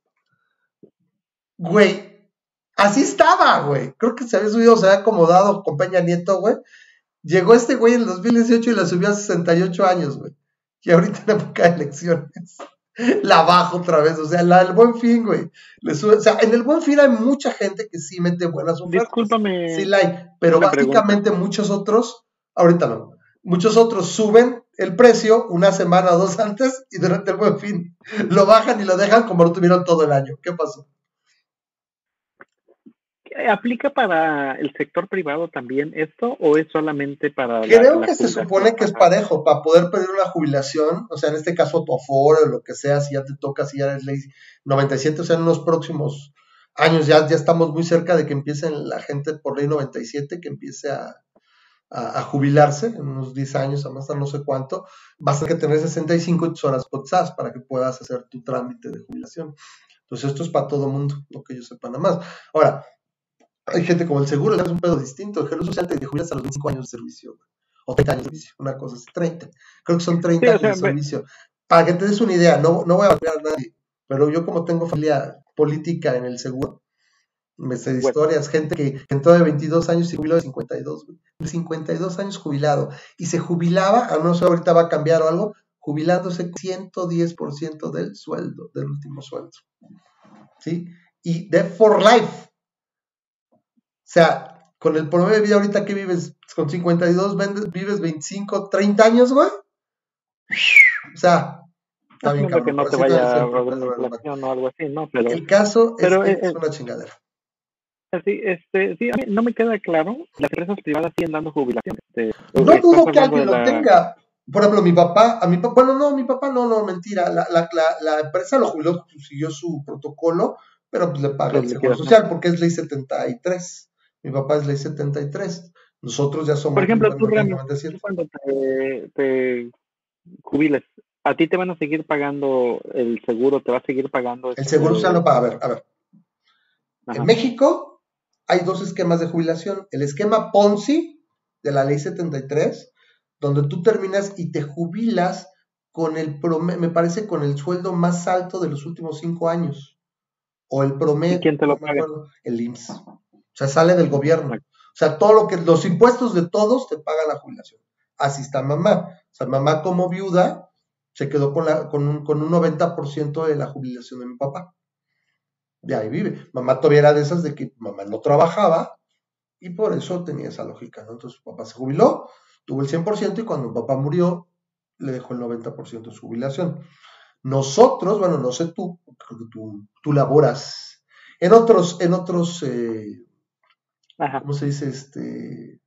Speaker 1: Güey, así estaba, güey. Creo que se había subido, se había acomodado con Peña Nieto, güey. Llegó este güey en el 2018 y la subió a 68 años, güey. Y ahorita en época de elecciones la bajo otra vez. O sea, la del buen fin, güey. Le sube, o sea, en el buen fin hay mucha gente que sí mete buenas
Speaker 2: ofertas. Discúlpame.
Speaker 1: Sí, la hay. Pero básicamente muchos otros, ahorita no. Muchos otros suben el precio una semana o dos antes y durante el buen fin lo bajan y lo dejan como lo tuvieron todo el año. ¿Qué pasó?
Speaker 2: ¿Aplica para el sector privado también esto o es solamente para...
Speaker 1: Creo que se supone que es parejo, para poder pedir una jubilación, o sea, en este caso tu aforo o lo que sea, si ya te toca, si ya eres ley 97, o sea, en los próximos años ya, ya estamos muy cerca de que empiecen la gente por ley 97, que empiece a, a, jubilarse en unos 10 años, a más no sé cuánto, vas a tener que tener 65 horas cotizadas para que puedas hacer tu trámite de jubilación. Entonces esto es para todo el mundo, lo que yo sepa nada más. Ahora, hay gente como el seguro, es un pedo distinto. El seguro social te jubilas a los 25 años de servicio, o 30 años de servicio, una cosa es 30. Creo que son 30 años de servicio. Para que te des una idea, no, no voy a hablar a nadie, pero yo como tengo familia política en el seguro, me sé de historias, gente que, entró de 22 años y jubiló de 52, de 52 años jubilado, y se jubilaba, a no sé ahorita va a cambiar o algo, jubilándose 110% del sueldo, del último sueldo. ¿Sí? Y de for life, sea, con el promedio de vida ahorita que vives con 52, vives 25, 30 años, güey. O sea,
Speaker 2: está bien, que no te vaya a o algo así, ¿no? Pero,
Speaker 1: el caso es, que es, una chingadera.
Speaker 2: Sí, este, sí, a mí no me queda claro. Las empresas privadas siguen dando jubilación. Este,
Speaker 1: no dudo que alguien lo tenga. Por ejemplo, mi papá, a mi papá, bueno, no, mi papá no, no, mentira. La, la, la, la empresa lo jubiló, siguió su protocolo, pero pues le paga el seguro social porque es ley 73. Mi papá es ley 73. Nosotros ya somos.
Speaker 2: Por ejemplo, tú, cuando te, jubiles, ¿a ti te van a seguir pagando el seguro? ¿Te va a seguir pagando?
Speaker 1: El seguro social no paga. A ver, a ver. En México hay dos esquemas de jubilación. El esquema Ponzi de la ley 73, donde tú terminas y te jubilas con el promedio, me parece con el sueldo más alto de los últimos cinco años. O el promedio.
Speaker 2: quién te lo paga?
Speaker 1: el IMSS. O sea, sale del gobierno. O sea, todo lo que, los impuestos de todos te pagan la jubilación. Así está mamá. O sea, mamá como viuda se quedó con, la, con, un, con un 90% de la jubilación de mi papá. De ahí vive. Mamá todavía era de esas de que mamá no trabajaba y por eso tenía esa lógica, ¿no? Entonces papá se jubiló, tuvo el 100% y cuando papá murió le dejó el 90% de su jubilación. Nosotros, bueno, no sé tú, creo que tú, tú laboras en otros, en otros, eh, ¿cómo se dice? Este,